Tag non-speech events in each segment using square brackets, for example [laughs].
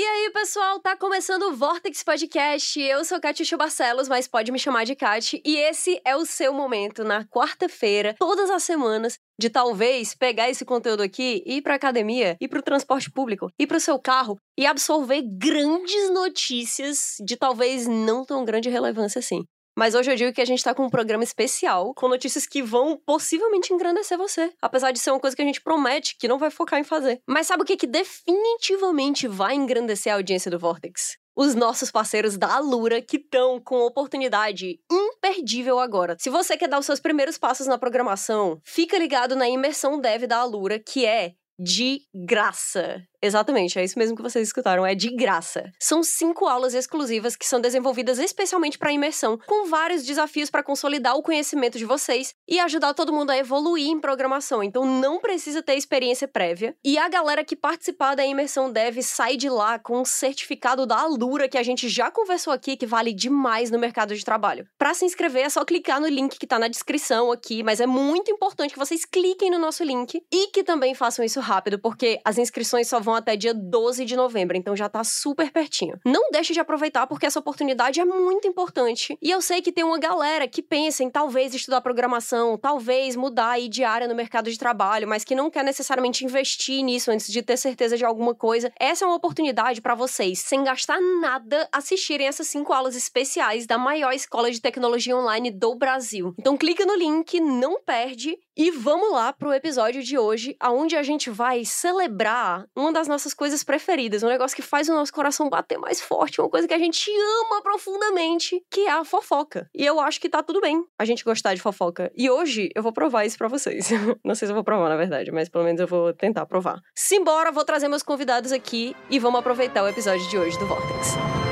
E aí, pessoal, tá começando o Vortex Podcast. Eu sou Katia Barcelos, mas pode me chamar de Kat. E esse é o seu momento na quarta-feira, todas as semanas, de talvez pegar esse conteúdo aqui, ir pra academia, ir pro transporte público, ir pro seu carro e absorver grandes notícias de talvez não tão grande relevância assim. Mas hoje eu digo que a gente tá com um programa especial, com notícias que vão possivelmente engrandecer você. Apesar de ser uma coisa que a gente promete que não vai focar em fazer. Mas sabe o que, que definitivamente vai engrandecer a audiência do Vortex? os nossos parceiros da Alura que estão com oportunidade imperdível agora. Se você quer dar os seus primeiros passos na programação, fica ligado na imersão dev da Alura, que é de graça. Exatamente, é isso mesmo que vocês escutaram, é de graça. São cinco aulas exclusivas que são desenvolvidas especialmente para imersão, com vários desafios para consolidar o conhecimento de vocês e ajudar todo mundo a evoluir em programação. Então não precisa ter experiência prévia. E a galera que participar da imersão deve sair de lá com um certificado da Alura que a gente já conversou aqui, que vale demais no mercado de trabalho. Para se inscrever é só clicar no link que tá na descrição aqui, mas é muito importante que vocês cliquem no nosso link e que também façam isso rápido, porque as inscrições só vão vão até dia 12 de novembro, então já tá super pertinho. Não deixe de aproveitar porque essa oportunidade é muito importante. E eu sei que tem uma galera que pensa em talvez estudar programação, talvez mudar aí de área no mercado de trabalho, mas que não quer necessariamente investir nisso antes de ter certeza de alguma coisa. Essa é uma oportunidade para vocês, sem gastar nada, assistirem essas cinco aulas especiais da maior escola de tecnologia online do Brasil. Então clica no link, não perde e vamos lá pro episódio de hoje, aonde a gente vai celebrar uma das nossas coisas preferidas, um negócio que faz o nosso coração bater mais forte, uma coisa que a gente ama profundamente, que é a fofoca. E eu acho que tá tudo bem a gente gostar de fofoca. E hoje eu vou provar isso para vocês. [laughs] Não sei se eu vou provar, na verdade, mas pelo menos eu vou tentar provar. Simbora, vou trazer meus convidados aqui e vamos aproveitar o episódio de hoje do Vortex.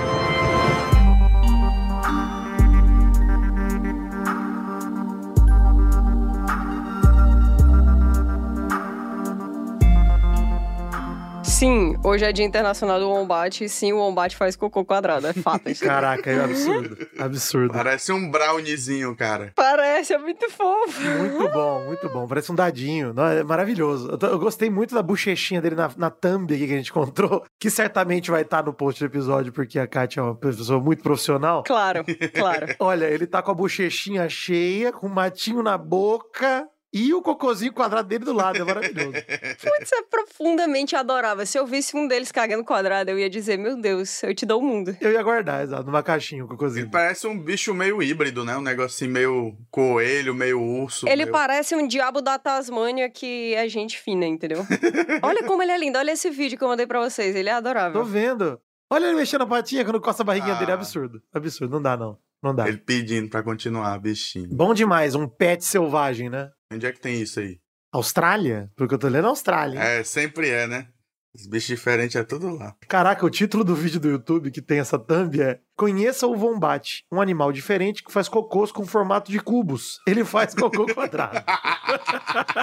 Sim, hoje é Dia Internacional do Wombat e sim, o Wombat faz cocô quadrado, é fato. [laughs] Caraca, é absurdo. Absurdo. Parece um browniezinho, cara. Parece, é muito fofo. Muito bom, muito bom. Parece um dadinho. Não, é maravilhoso. Eu, eu, gostei muito da bochechinha dele na, na thumb aqui que a gente encontrou, que certamente vai estar no post do episódio, porque a Kátia é uma pessoa muito profissional. Claro, claro. [laughs] Olha, ele tá com a bochechinha cheia, com um matinho na boca, e o cocôzinho quadrado dele do lado, é maravilhoso. [laughs] Putz, é profundamente adorável. Se eu visse um deles cagando quadrado, eu ia dizer, meu Deus, eu te dou o mundo. Eu ia guardar, exato, numa caixinha o cocôzinho. Ele parece um bicho meio híbrido, né? Um negocinho meio coelho, meio urso. Ele meio... parece um diabo da Tasmânia que é gente fina, entendeu? [laughs] olha como ele é lindo, olha esse vídeo que eu mandei pra vocês, ele é adorável. Tô vendo. Olha ele mexendo a patinha quando coça a barriguinha ah. dele, é absurdo. Absurdo, não dá não. Não dá. Ele pedindo pra continuar, bichinho. Bom demais, um pet selvagem, né? Onde é que tem isso aí? Austrália? Porque eu tô lendo Austrália. É, sempre é, né? Os bichos diferentes é tudo lá. Caraca, o título do vídeo do YouTube que tem essa thumb é Conheça o Vombat, um animal diferente que faz cocôs com formato de cubos. Ele faz cocô [laughs] quadrado.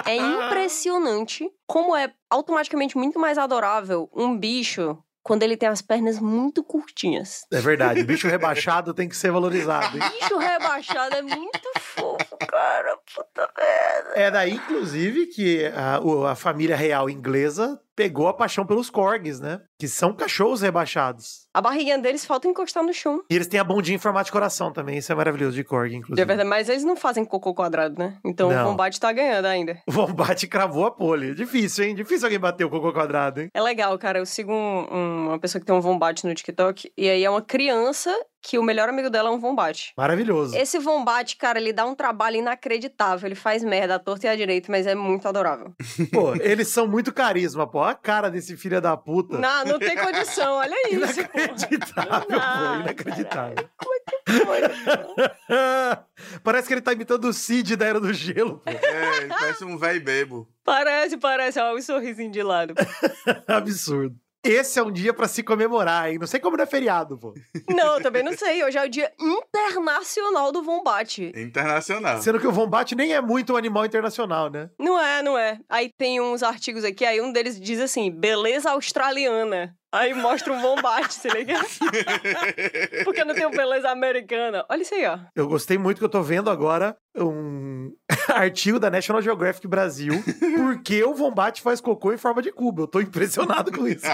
é impressionante como é automaticamente muito mais adorável um bicho quando ele tem as pernas muito curtinhas. É verdade, bicho rebaixado tem que ser valorizado. Hein? Bicho rebaixado é muito fofo, cara. Puta merda. É daí, inclusive, que a, a família real inglesa pegou a paixão pelos corgis, né? Que são cachorros rebaixados. A barriguinha deles falta encostar no chão. E eles têm a bundinha em formato de coração também. Isso é maravilhoso de corgi, inclusive. É verdade, mas eles não fazem cocô quadrado, né? Então não. o Vombat tá ganhando ainda. O Vombat cravou a pole. Difícil, hein? Difícil alguém bater o cocô quadrado, hein? É legal, cara. Eu sigo um, um, uma pessoa que tem um Vombat no TikTok. E aí é uma criança que o melhor amigo dela é um Vombat. Maravilhoso. Esse Vombat, cara, ele dá um trabalho inacreditável. Ele faz merda à torta e à direita, mas é muito adorável. [laughs] pô, eles são muito carisma, pô. A cara desse filho da puta. Não, não tem condição, olha isso. Inacreditável, pô. pô inacreditável. Como é que foi? [laughs] parece que ele tá imitando o Cid da Era do Gelo, pô. É, parece um velho bebo. Parece, parece. Olha o sorrisinho de lado. [laughs] Absurdo. Esse é um dia para se comemorar, hein? Não sei como não é feriado, pô. Não, também não sei. Hoje é o dia internacional do Vombat. Internacional. Sendo que o Vombat nem é muito um animal internacional, né? Não é, não é. Aí tem uns artigos aqui, aí um deles diz assim, beleza australiana. Aí mostra um bombate, se liga? Porque não tem beleza americana. Olha isso aí, ó. Eu gostei muito que eu tô vendo agora um [laughs] artigo da National Geographic Brasil porque o Vombat faz cocô em forma de cubo. Eu tô impressionado com isso.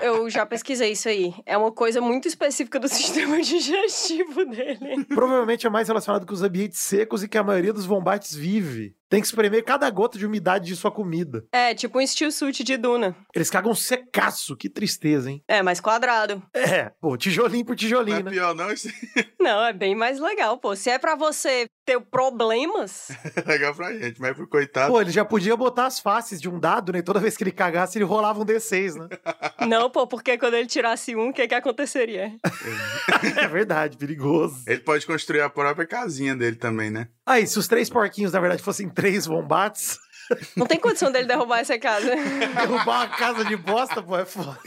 Eu já pesquisei isso aí. É uma coisa muito específica do sistema [laughs] digestivo dele. Provavelmente é mais relacionado com os ambientes secos e que a maioria dos vombates vive. Tem que espremer cada gota de umidade de sua comida. É, tipo um steel suit de Duna. Eles cagam secaço, que tristeza, hein? É, mais quadrado. É, pô, tijolinho por Não tijolinho, é né? pior, não. Isso [laughs] Não, é bem mais legal, pô. Se é pra você ter problemas, é legal pra gente, mas pro coitado. Pô, ele já podia botar as faces de um dado, né? Toda vez que ele cagasse, ele rolava um D6, né? [laughs] não, pô, porque quando ele tirasse um, o que que aconteceria? [laughs] é verdade, perigoso. Ele pode construir a própria casinha dele também, né? Aí, se os três porquinhos, na verdade, fossem três vombates, Não tem condição dele derrubar essa casa. [laughs] derrubar uma casa de bosta, pô, é foda.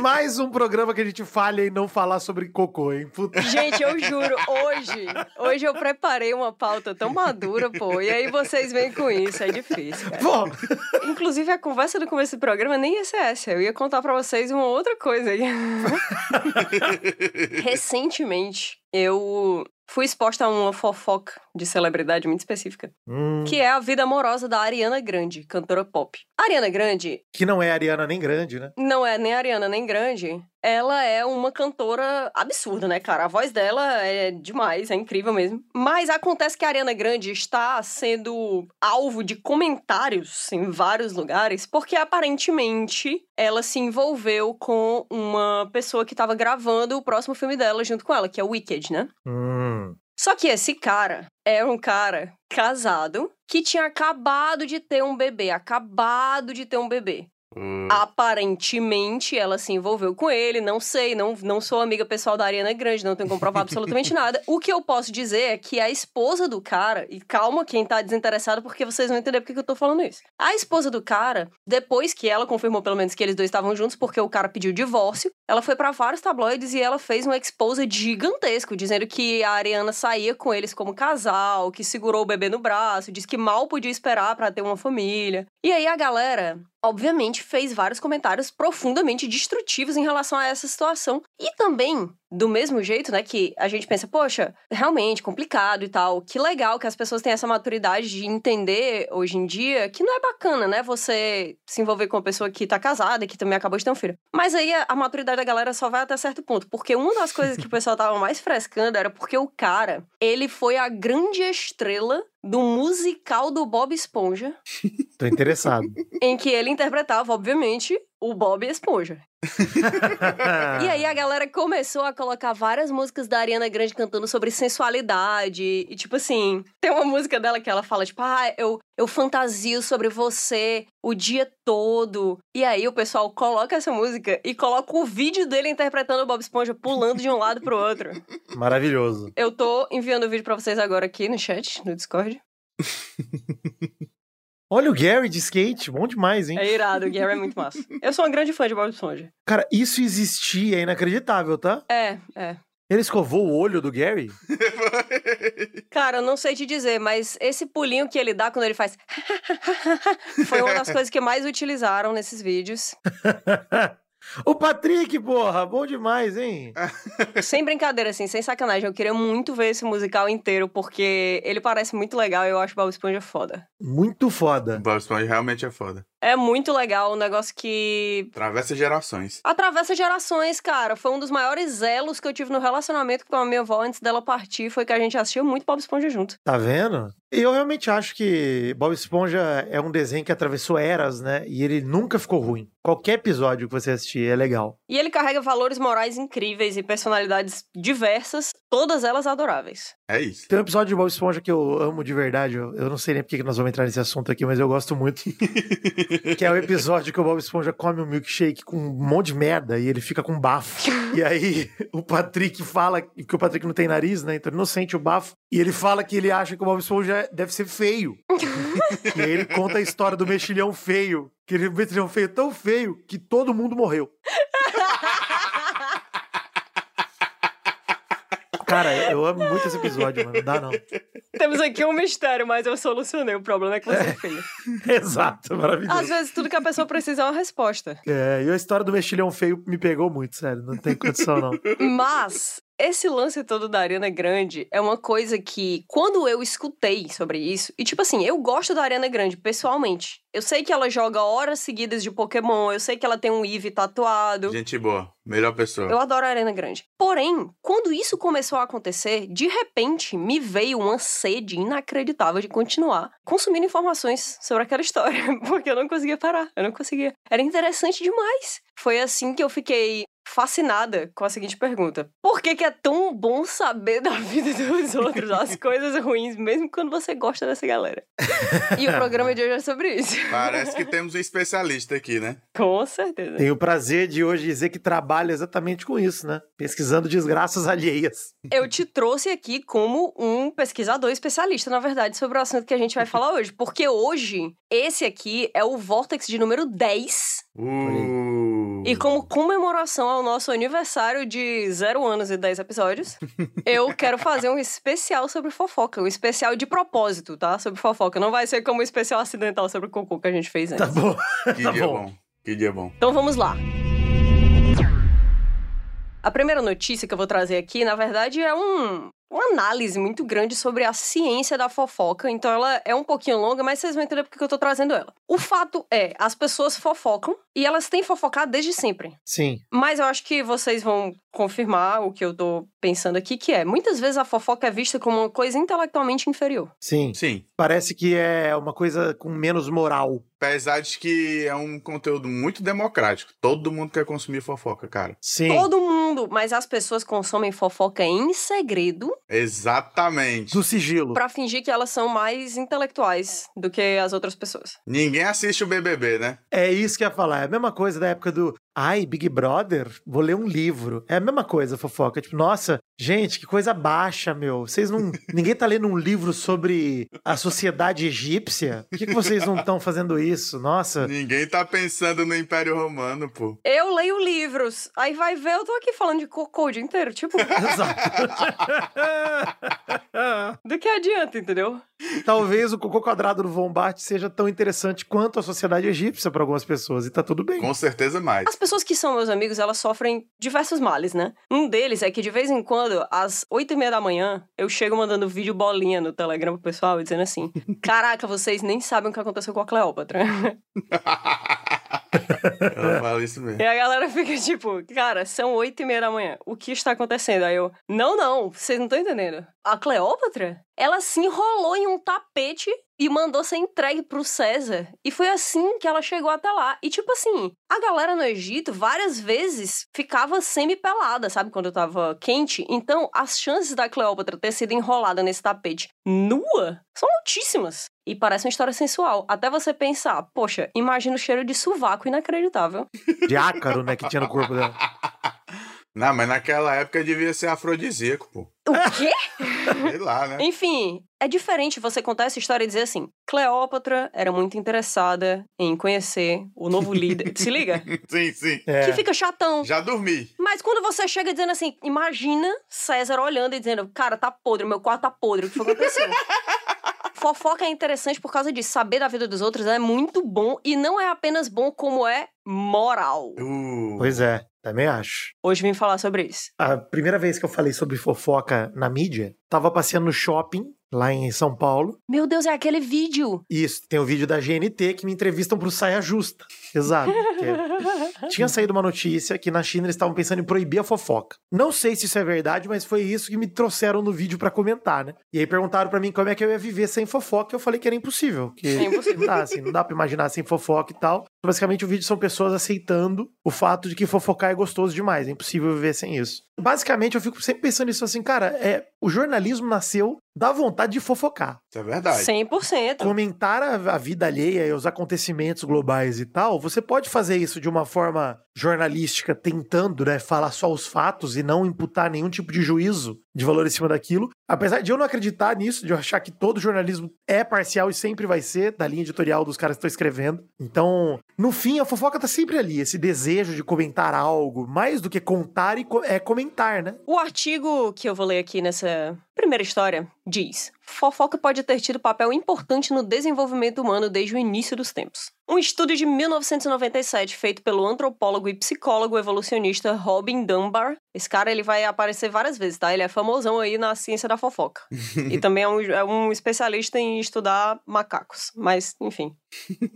Mais um programa que a gente falha em não falar sobre cocô, hein? Puta. Gente, eu juro, hoje, hoje eu preparei uma pauta tão madura, pô, e aí vocês vêm com isso, é difícil, cara. Pô, Inclusive, a conversa do começo do programa nem ia ser essa, eu ia contar pra vocês uma outra coisa aí. [laughs] Recentemente, eu fui exposta a uma fofoca de celebridade muito específica, hum, que é a vida amorosa da Ariana Grande, cantora pop. A Ariana Grande que não é Ariana nem grande, né? não é nem Ariana nem grande. Ela é uma cantora absurda, né, cara? A voz dela é demais, é incrível mesmo. Mas acontece que a Ariana Grande está sendo alvo de comentários em vários lugares, porque aparentemente ela se envolveu com uma pessoa que estava gravando o próximo filme dela junto com ela, que é o Wicked, né? Hum. Só que esse cara é um cara casado que tinha acabado de ter um bebê, acabado de ter um bebê. Hum. Aparentemente, ela se envolveu com ele, não sei, não, não sou amiga pessoal da Ariana Grande, não tenho como provar absolutamente [laughs] nada. O que eu posso dizer é que a esposa do cara, e calma quem tá desinteressado, porque vocês vão entender porque que eu tô falando isso. A esposa do cara, depois que ela confirmou pelo menos que eles dois estavam juntos, porque o cara pediu divórcio, ela foi pra vários tabloides e ela fez um expose gigantesco, dizendo que a Ariana saía com eles como casal, que segurou o bebê no braço, disse que mal podia esperar pra ter uma família. E aí a galera obviamente, fez vários comentários profundamente destrutivos em relação a essa situação. E também, do mesmo jeito, né, que a gente pensa, poxa, realmente complicado e tal. Que legal que as pessoas têm essa maturidade de entender hoje em dia que não é bacana, né, você se envolver com uma pessoa que tá casada e que também acabou de ter um filho. Mas aí a, maturidade da galera só vai até certo ponto, porque uma das coisas que o pessoal tava mais frescando era porque o cara, ele foi a grande estrela do musical do Bob Esponja, Tô interessado. em que ele interpretava, obviamente, o Bob Esponja. [laughs] E aí a galera começou a colocar várias músicas da Ariana Grande cantando sobre sensualidade. E tipo assim, tem uma música dela que ela fala, tipo, ah, eu, eu fantasio sobre você o dia todo. E aí o pessoal coloca essa música e coloca o vídeo dele interpretando o Bob Esponja pulando de um lado pro outro. Maravilhoso. Eu tô enviando o vídeo pra vocês agora aqui no chat, no Discord. [laughs] Olha o Gary de skate, bom demais, hein? É irado, o Gary é muito massa. Eu sou uma grande fã de Bob Esponja. Cara, isso existia, é inacreditável, tá? É, é. Ele escovou o olho do Gary? [laughs] Cara, eu não sei te dizer, mas esse pulinho que ele dá quando ele faz. [laughs] foi uma das coisas que mais utilizaram nesses vídeos. [laughs] o Patrick, porra, bom demais, hein? [laughs] sem brincadeira, assim, sem sacanagem. Eu queria muito ver esse musical inteiro, porque ele parece muito legal e eu acho o Bob Esponja foda. Muito foda. Bob Esponja realmente é foda. É muito legal, um negócio que Atravessa gerações. atravessa gerações, cara. Foi um dos maiores elos que eu tive no relacionamento com a minha avó antes dela partir, foi que a gente assistiu muito Bob Esponja junto. Tá vendo? E eu realmente acho que Bob Esponja é um desenho que atravessou eras, né? E ele nunca ficou ruim. Qualquer episódio que você assistir é legal. E ele carrega valores morais incríveis e personalidades diversas, todas elas adoráveis. É isso. Tem um episódio de Bob Esponja que eu amo de verdade. Eu, eu não sei nem porque que nós vamos entrar nesse assunto aqui, mas eu gosto muito. [laughs] que é o episódio que o Bob Esponja come um milkshake com um monte de merda e ele fica com bafo. e aí o Patrick fala que o Patrick não tem nariz, né? Então ele não sente o bafo. E ele fala que ele acha que o Bob Esponja deve ser feio. [laughs] e aí ele conta a história do mexilhão feio. Que ele, o mexilhão feio é tão feio que todo mundo morreu. Cara, eu amo muito esse episódio, mano. Não dá não. Tem Temos aqui um mistério, mas eu solucionei. O problema é que você é feio. [laughs] Exato, maravilhoso. Às vezes, tudo que a pessoa precisa é uma resposta. É, e a história do mexilhão feio me pegou muito, sério. Não tem condição, não. Mas esse lance todo da Ariana Grande é uma coisa que, quando eu escutei sobre isso, e tipo assim, eu gosto da Ariana Grande pessoalmente. Eu sei que ela joga horas seguidas de Pokémon, eu sei que ela tem um Eevee tatuado. Gente boa, melhor pessoa. Eu adoro a Ariana Grande. Porém, quando isso começou a acontecer, de repente me veio uma sede inacreditável de continuar consumindo informações sobre aquela história, [laughs] porque eu não conseguia parar, eu não conseguia. Era interessante demais. Foi assim que eu fiquei fascinada com a seguinte pergunta: Por que, que é tão bom saber da vida dos [laughs] outros, as coisas ruins, mesmo quando você gosta dessa galera? E o programa de hoje é sobre isso. Parece que temos um especialista aqui, né? Com certeza. Tenho o prazer de hoje dizer que trabalha exatamente com isso, né? Pesquisando desgraças alheias. Eu te trouxe aqui como um pesquisador especialista, na verdade, sobre o assunto que a gente vai falar hoje. Porque hoje, esse aqui é o Vortex de número 10. Uh. E como comemoração ao nosso aniversário de zero anos e 10 episódios, [laughs] eu quero fazer um especial sobre fofoca. Um especial de propósito, tá? Sobre fofoca. Não vai ser como um especial acidental sobre o cocô que a gente fez antes. Tá bom. Que [laughs] tá dia bom. bom. Que dia bom. Então vamos lá. A primeira notícia que eu vou trazer aqui, na verdade, é um, uma análise muito grande sobre a ciência da fofoca. Então ela é um pouquinho longa, mas vocês vão entender porque que eu tô trazendo ela. O fato é, as pessoas fofocam e elas têm fofocado desde sempre. Sim. Mas eu acho que vocês vão confirmar o que eu tô pensando aqui, que é, muitas vezes a fofoca é vista como uma coisa intelectualmente inferior. Sim. Sim. Parece que é uma coisa com menos moral. Apesar de que é um conteúdo muito democrático. Todo mundo quer consumir fofoca, cara. Sim. Todo mundo, mas as pessoas consomem fofoca em segredo Exatamente. Do sigilo. pra fingir que elas são mais intelectuais do que as outras pessoas. Ninguém assiste o BBB, né? É isso que eu ia falar. É a mesma coisa da época do. Ai, Big Brother, vou ler um livro. É a mesma coisa, fofoca. Tipo, nossa, gente, que coisa baixa, meu. Vocês não. [laughs] Ninguém tá lendo um livro sobre a sociedade egípcia? Por que, que vocês não estão fazendo isso? Nossa. Ninguém tá pensando no Império Romano, pô. Eu leio livros, aí vai ver, eu tô aqui falando de cocô o dia inteiro. Tipo, [laughs] Exato. [laughs] do que adianta, entendeu? Talvez o cocô quadrado do Vombate seja tão interessante quanto a sociedade egípcia para algumas pessoas. E tá tudo bem. Com certeza mais. As pessoas que são meus amigos, elas sofrem diversos males, né? Um deles é que de vez em quando, às oito e meia da manhã, eu chego mandando vídeo bolinha no Telegram pro pessoal, dizendo assim: [laughs] Caraca, vocês nem sabem o que aconteceu com a Cleópatra. [laughs] Ela fala isso mesmo. E a galera fica tipo, cara, são oito e meia da manhã. O que está acontecendo? Aí eu, não, não, vocês não estão entendendo. A Cleópatra, ela se enrolou em um tapete e mandou ser entregue pro César. E foi assim que ela chegou até lá. E tipo assim, a galera no Egito várias vezes ficava semi-pelada, sabe? Quando tava quente. Então, as chances da Cleópatra ter sido enrolada nesse tapete nua são altíssimas. E parece uma história sensual. Até você pensar, poxa, imagina o cheiro de sovaco inacreditável. De ácaro, né, que tinha no corpo dela. [laughs] Não, mas naquela época devia ser afrodisíaco, pô. O quê? Sei lá, né? Enfim, é diferente você contar essa história e dizer assim: Cleópatra era muito interessada em conhecer o novo líder. Se liga? [laughs] Sim, sim. É. Que fica chatão. Já dormi. Mas quando você chega dizendo assim, imagina César olhando e dizendo, cara, tá podre, meu quarto tá podre, o que foi que aconteceu? [laughs] Fofoca é interessante por causa disso. Saber da vida dos outros é muito bom e não é apenas bom, como é moral. Uh. Pois é, também acho. Hoje vim falar sobre isso. A primeira vez que eu falei sobre fofoca na mídia, tava passeando no shopping, lá em São Paulo. Meu Deus, é aquele vídeo. Isso, tem o vídeo da GNT que me entrevistam pro Saia Justa. Exato. é- [laughs] Tinha saído uma notícia que na China eles estavam pensando em proibir a fofoca. Não sei se isso é verdade, mas foi isso que me trouxeram no vídeo pra comentar, né? E aí perguntaram pra mim como é que eu ia viver sem fofoca, e eu falei que era impossível. Que É impossível. Assim, não dá pra imaginar sem fofoca e tal. Basicamente, o vídeo são pessoas aceitando o fato de que fofocar é gostoso demais. É impossível viver sem isso. Basicamente, eu fico sempre pensando nisso assim, cara, é, o jornalismo nasceu da vontade de fofocar. Isso é verdade. 100%. Comentar a, a vida alheia e os acontecimentos globais e tal, você pode fazer isso de uma forma jornalística, tentando, né, falar só os fatos e não imputar nenhum tipo de juízo de valor em cima daquilo. Apesar de eu não acreditar nisso, de eu achar que todo jornalismo é parcial e sempre vai ser, da linha editorial dos caras que estão escrevendo. Então, no fim, a fofoca tá sempre ali, esse desejo de comentar algo, mais do que contar e co- é comentar, né? O artigo que eu vou ler aqui nessa Primeira história diz: fofoca pode ter tido papel importante no desenvolvimento humano desde o início dos tempos. Um estudo de 1997 feito pelo antropólogo e psicólogo evolucionista Robin Dunbar. Esse cara ele vai aparecer várias vezes, tá? Ele é famosão aí na ciência da fofoca. [laughs] e também é um, é um especialista em estudar macacos. Mas, enfim.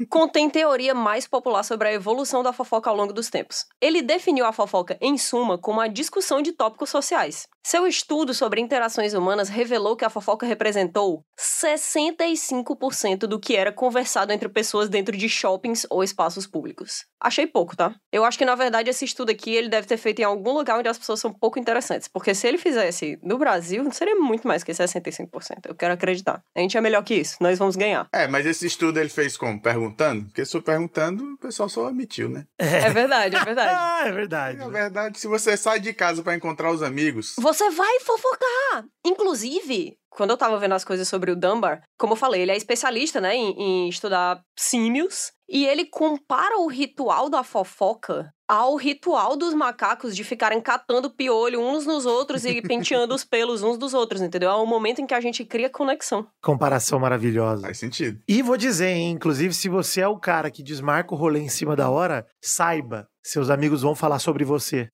Contém teoria mais popular sobre a evolução da fofoca ao longo dos tempos. Ele definiu a fofoca, em suma, como a discussão de tópicos sociais. Seu estudo sobre interações humanas revelou que a fofoca representou 65% do que era conversado entre pessoas dentro de shoppings ou espaços públicos. Achei pouco, tá? Eu acho que, na verdade, esse estudo aqui ele deve ter feito em algum lugar onde as pessoas são pouco interessantes. Porque se ele fizesse no Brasil, seria muito mais que 65%. Eu quero acreditar. A gente é melhor que isso. Nós vamos ganhar. É, mas esse estudo ele fez como? Perguntando? Porque se eu perguntando, o pessoal só admitiu, né? É, é verdade, é verdade. [laughs] ah, é verdade. Na verdade, se você sai de casa para encontrar os amigos. Você vai fofocar! Inclusive, quando eu tava vendo as coisas sobre o Dunbar, como eu falei, ele é especialista, né, em, em estudar símios. E ele compara o ritual da fofoca ao ritual dos macacos de ficarem catando piolho uns nos outros e penteando os pelos uns dos outros, entendeu? É o momento em que a gente cria conexão. Comparação maravilhosa. Faz sentido. E vou dizer, hein, inclusive, se você é o cara que desmarca o rolê em cima da hora, saiba, seus amigos vão falar sobre você.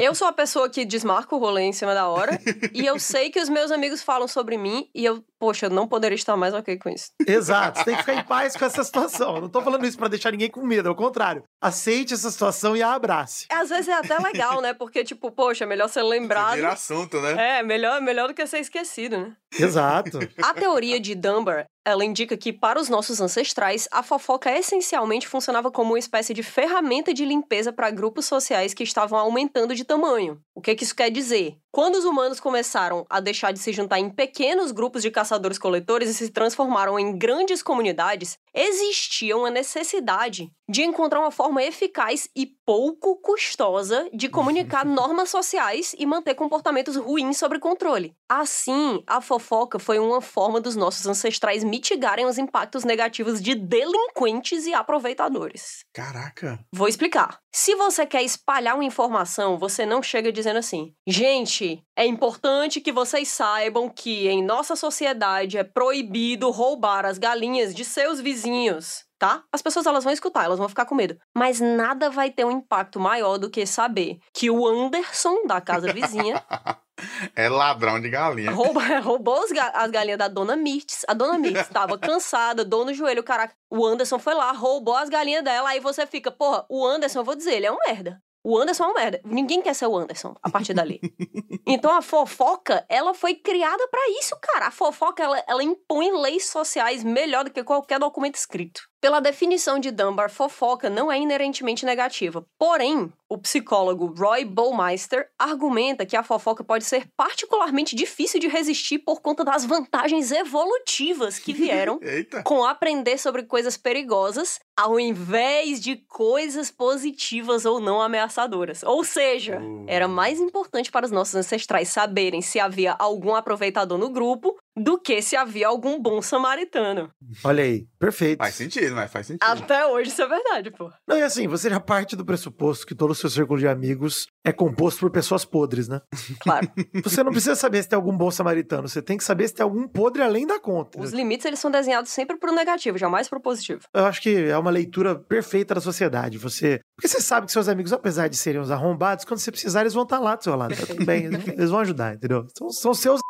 Eu sou a pessoa que desmarca o rolê em cima da hora. e eu sei que os meus amigos falam sobre mim. E eu, poxa, eu não poderia estar mais ok com isso. [laughs] Exato. Você tem que ficar em paz com essa situação. Eu não tô falando isso para deixar ninguém com medo. Ao contrário. Aceite essa situação e a abrace. Às vezes é até legal, né? Porque, tipo, poxa, é melhor ser lembrado. Vira assunto, né? É, melhor, melhor do que ser esquecido, né? Exato. A teoria de Dunbar ela indica que, para os nossos ancestrais, a fofoca essencialmente funcionava como uma espécie de ferramenta de limpeza para grupos sociais que estavam aumentando de tamanho. O que, que isso quer dizer? Quando os humanos começaram a deixar de se juntar em pequenos grupos de caçadores-coletores e se transformaram em grandes comunidades, existia uma necessidade de encontrar uma forma eficaz e pouco custosa de comunicar [laughs] normas sociais e manter comportamentos ruins sob controle. Assim, a fofoca foi uma forma dos nossos ancestrais mitigarem os impactos negativos de delinquentes e aproveitadores. Caraca! Vou explicar. Se você quer espalhar uma informação, você não chega dizendo assim: gente, é importante que vocês saibam que em nossa sociedade é proibido roubar as galinhas de seus vizinhos tá? As pessoas elas vão escutar, elas vão ficar com medo. Mas nada vai ter um impacto maior do que saber que o Anderson da casa vizinha [laughs] é ladrão de galinha. Rouba, [laughs] roubou as, ga as, galinhas da dona Mirtz. A dona Mirtz estava cansada, dor no joelho, caraca. O Anderson foi lá, roubou as galinhas dela, aí você fica, porra, o Anderson, eu vou dizer, ele é um merda. O Anderson é uma merda. Ninguém quer ser o Anderson a partir dali. [laughs] então a fofoca, ela foi criada para isso, cara. A fofoca, ela, ela impõe leis sociais melhor do que qualquer documento escrito. Pela definição de Dunbar, fofoca não é inerentemente negativa. Porém, o psicólogo Roy Baumeister argumenta que a fofoca pode ser particularmente difícil de resistir por conta das vantagens evolutivas que vieram [laughs] com aprender sobre coisas perigosas ao invés de coisas positivas ou não ameaçadoras. Ou seja, uh. era mais importante para os nossos ancestrais saberem se havia algum aproveitador no grupo do que se havia algum bom samaritano. Olha aí, perfeito. Faz sentido, mas faz sentido. Até hoje isso é verdade, pô. Não, e assim, você já parte do pressuposto que todo o seu círculo de amigos é composto por pessoas podres, né? [laughs] Claro. Você não precisa saber se tem algum bom samaritano, você tem que saber se tem algum podre além da conta. Os limites, eles são desenhados sempre pro negativo, jamais pro positivo. Eu acho que é uma leitura perfeita da sociedade. Você... Porque você sabe que seus amigos, apesar de serem uns arrombados, quando você precisar, eles vão estar lá do seu lado. Tá tudo bem, eles vão ajudar, entendeu? São, são seus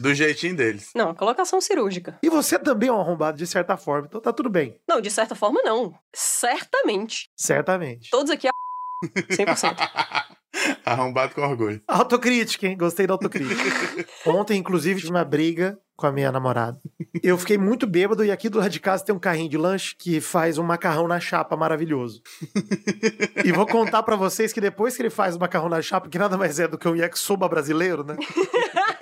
do jeitinho deles. Não, colocação cirúrgica. E você também é um arrombado, de certa forma, então tá tudo bem. Não, de certa forma não. Certamente. Certamente. Todos aqui 100%. [laughs] Arrombado com orgulho. Autocrítica, hein? Gostei da autocrítica. [laughs] Ontem, inclusive, tive uma briga com a minha namorada. Eu fiquei muito bêbado e aqui do lado de casa tem um carrinho de lanche que faz um macarrão na chapa maravilhoso. e vou contar para vocês que depois que ele faz o macarrão na chapa, que nada mais é do que um yakisoba brasileiro, né?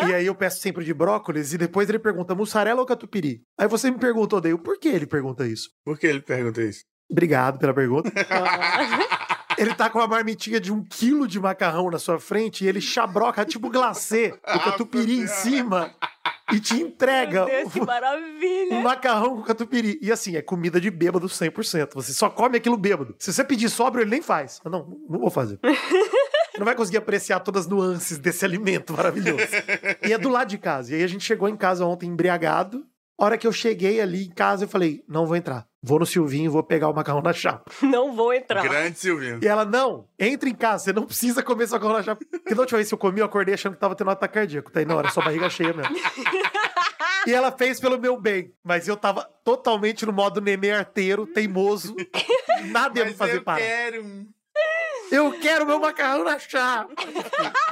e aí eu peço sempre de brócolis e depois ele pergunta mussarela ou catupiry? Aí você me pergunta, Odeio, por que ele pergunta isso? Por que ele pergunta isso? Obrigado pela pergunta. [laughs] Ele tá com uma marmitinha de um quilo de macarrão na sua frente e ele chabroca tipo glacê, o catupiry em cima e te entrega Meu Deus, que maravilha. um macarrão com catupiry. E assim, é comida de bêbado 100%. Você só come aquilo bêbado. Se você pedir sóbrio, ele nem faz. Não, não vou fazer. [laughs] Não vai conseguir apreciar todas as nuances desse alimento maravilhoso. e é do lado de casa. E aí a gente chegou em casa ontem embriagado. A hora que eu cheguei ali em casa, eu falei: não vou entrar. Vou no Silvinho, vou pegar o macarrão na chapa. [laughs] Não vou entrar. Grande Silvinho. E ela, não, entre em casa, você não precisa comer seu macarrão na chapa. [laughs] Porque da última vez que eu comi, eu acordei achando que tava tendo um ataque cardíaco. Tá aí, não, era só barriga cheia mesmo. [laughs] E ela fez pelo meu bem, mas eu tava totalmente no modo nenê arteiro, teimoso. Nada ia me fazer eu parar. quero. Eu quero meu macarrão na chapa.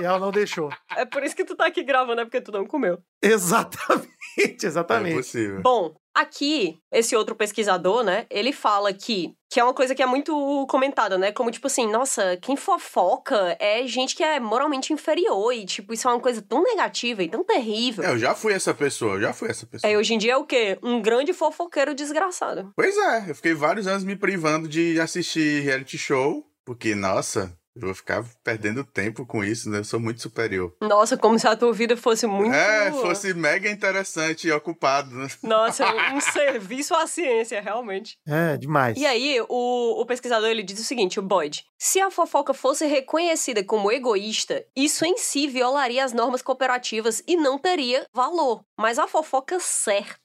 E ela não deixou. É por isso que tu tá aqui gravando, é porque tu não comeu. Exatamente, É exatamente. possível. Bom, aqui, esse outro pesquisador, né, ele fala que, que é uma coisa que é muito comentada, né, como tipo assim, nossa, quem fofoca é gente que é moralmente inferior e, tipo, isso é uma coisa tão negativa e tão terrível. É, eu já fui essa pessoa, eu já fui essa pessoa. É, hoje em dia é o quê? Um grande fofoqueiro desgraçado. Pois é, eu fiquei vários anos me privando de assistir reality show, porque, nossa, eu vou ficar perdendo tempo com isso, né? Eu sou muito superior. Nossa, como se a tua vida fosse muito... É, fosse mega interessante e ocupado, né? Nossa, [laughs] um serviço à ciência, realmente. É, demais. E aí, o, o pesquisador ele diz o seguinte, o Boyd: se a fofoca fosse reconhecida como egoísta, isso em si violaria as normas cooperativas e não teria valor. Mas a fofoca certa,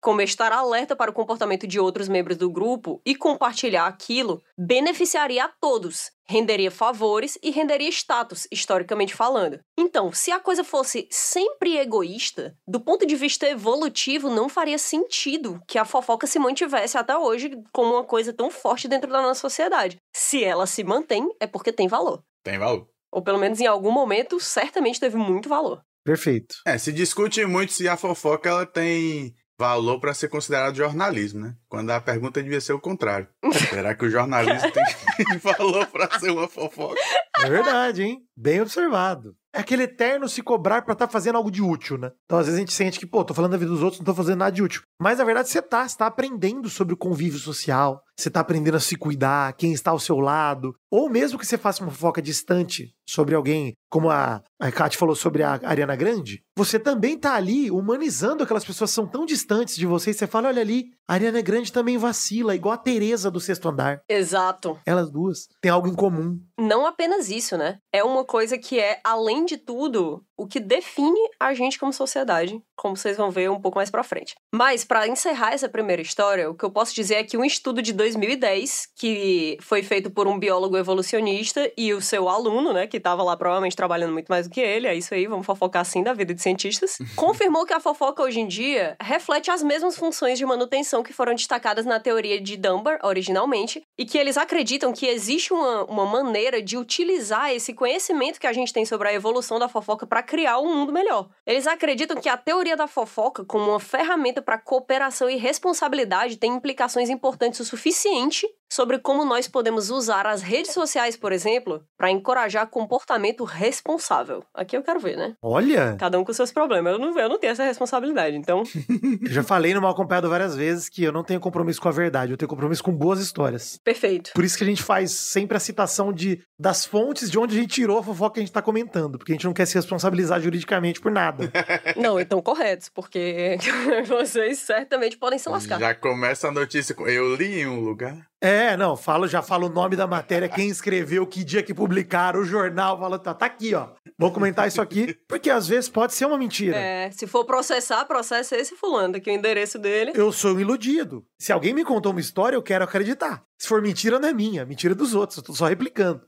como estar alerta para o comportamento de outros membros do grupo e compartilhar aquilo, beneficiaria a todos, renderia favores e renderia status, historicamente falando. Então, se a coisa fosse sempre egoísta, do ponto de vista evolutivo, não faria sentido que a fofoca se mantivesse até hoje como uma coisa tão forte dentro da nossa sociedade. Se ela se mantém, é porque tem valor. Tem valor. Ou pelo menos em algum momento, certamente teve muito valor. Perfeito. É, se discute muito se a fofoca ela tem valor para ser considerado jornalismo, né? Quando a pergunta devia ser o contrário. Será que o jornalismo tem [laughs] valor para ser uma fofoca? É verdade, hein? Bem observado. É aquele eterno se cobrar pra estar fazendo algo de útil, né? Então, às vezes a gente sente que, pô, tô falando da vida dos outros, não tô fazendo nada de útil. Mas, na verdade, você tá. Você tá aprendendo sobre o convívio social. Você tá aprendendo a se cuidar, quem está ao seu lado. Ou mesmo que você faça uma fofoca distante sobre alguém, como a, a Kate falou sobre a Ariana Grande, você também tá ali humanizando aquelas pessoas que são tão distantes de você. E você fala, olha ali, a Ariana Grande também vacila, igual a Tereza do sexto andar. Exato. Elas duas têm algo em comum. Não apenas isso, né? É uma coisa que é, além de tudo, o que define a gente como sociedade, como vocês vão ver um pouco mais pra frente. Mas, pra encerrar essa primeira história, o que eu posso dizer é que um estudo de 2010, que foi feito por um biólogo evolucionista e o seu aluno, né, que tava lá provavelmente trabalhando muito mais do que ele, é isso aí, vamos fofocar assim da vida de cientistas, [laughs] confirmou que a fofoca hoje em dia reflete as mesmas funções de manutenção que foram destacadas na teoria de Dunbar originalmente, e que eles acreditam que existe uma, uma maneira de utilizar esse conhecimento que a gente tem sobre a evolução da fofoca para criar um mundo melhor. Eles acreditam que a teoria da fofoca, como uma ferramenta para cooperação e responsabilidade, tem implicações importantes o suficiente sobre como nós podemos usar as redes sociais, por exemplo, para encorajar comportamento responsável. Aqui eu quero ver, né? Olha, Cada um com seus problemas. Eu não, eu não tenho essa responsabilidade, então. [laughs] eu já falei no Mal Acompanhado várias vezes que eu não tenho compromisso com a verdade, eu tenho compromisso com boas histórias. Perfeito. Por isso que a gente faz sempre a citação de, das fontes de onde a gente tirou a fofoca que a gente tá comentando, porque a gente não quer se responsabilizar juridicamente por nada. [laughs] Não, então corretos, porque [laughs] vocês certamente podem se lascar. Já começa a notícia com eu li em um lugar. É, não, falo, já falo o nome da matéria, quem escreveu, que dia que publicaram, o jornal, fala, tá, tá aqui, ó. Vou comentar isso aqui, porque às vezes pode ser uma mentira. É, se for processar, processa esse fulano, aqui o endereço dele. Eu sou um iludido. Se alguém me contou uma história, eu quero acreditar. Se for mentira, não é minha, mentira é dos outros, eu tô só replicando.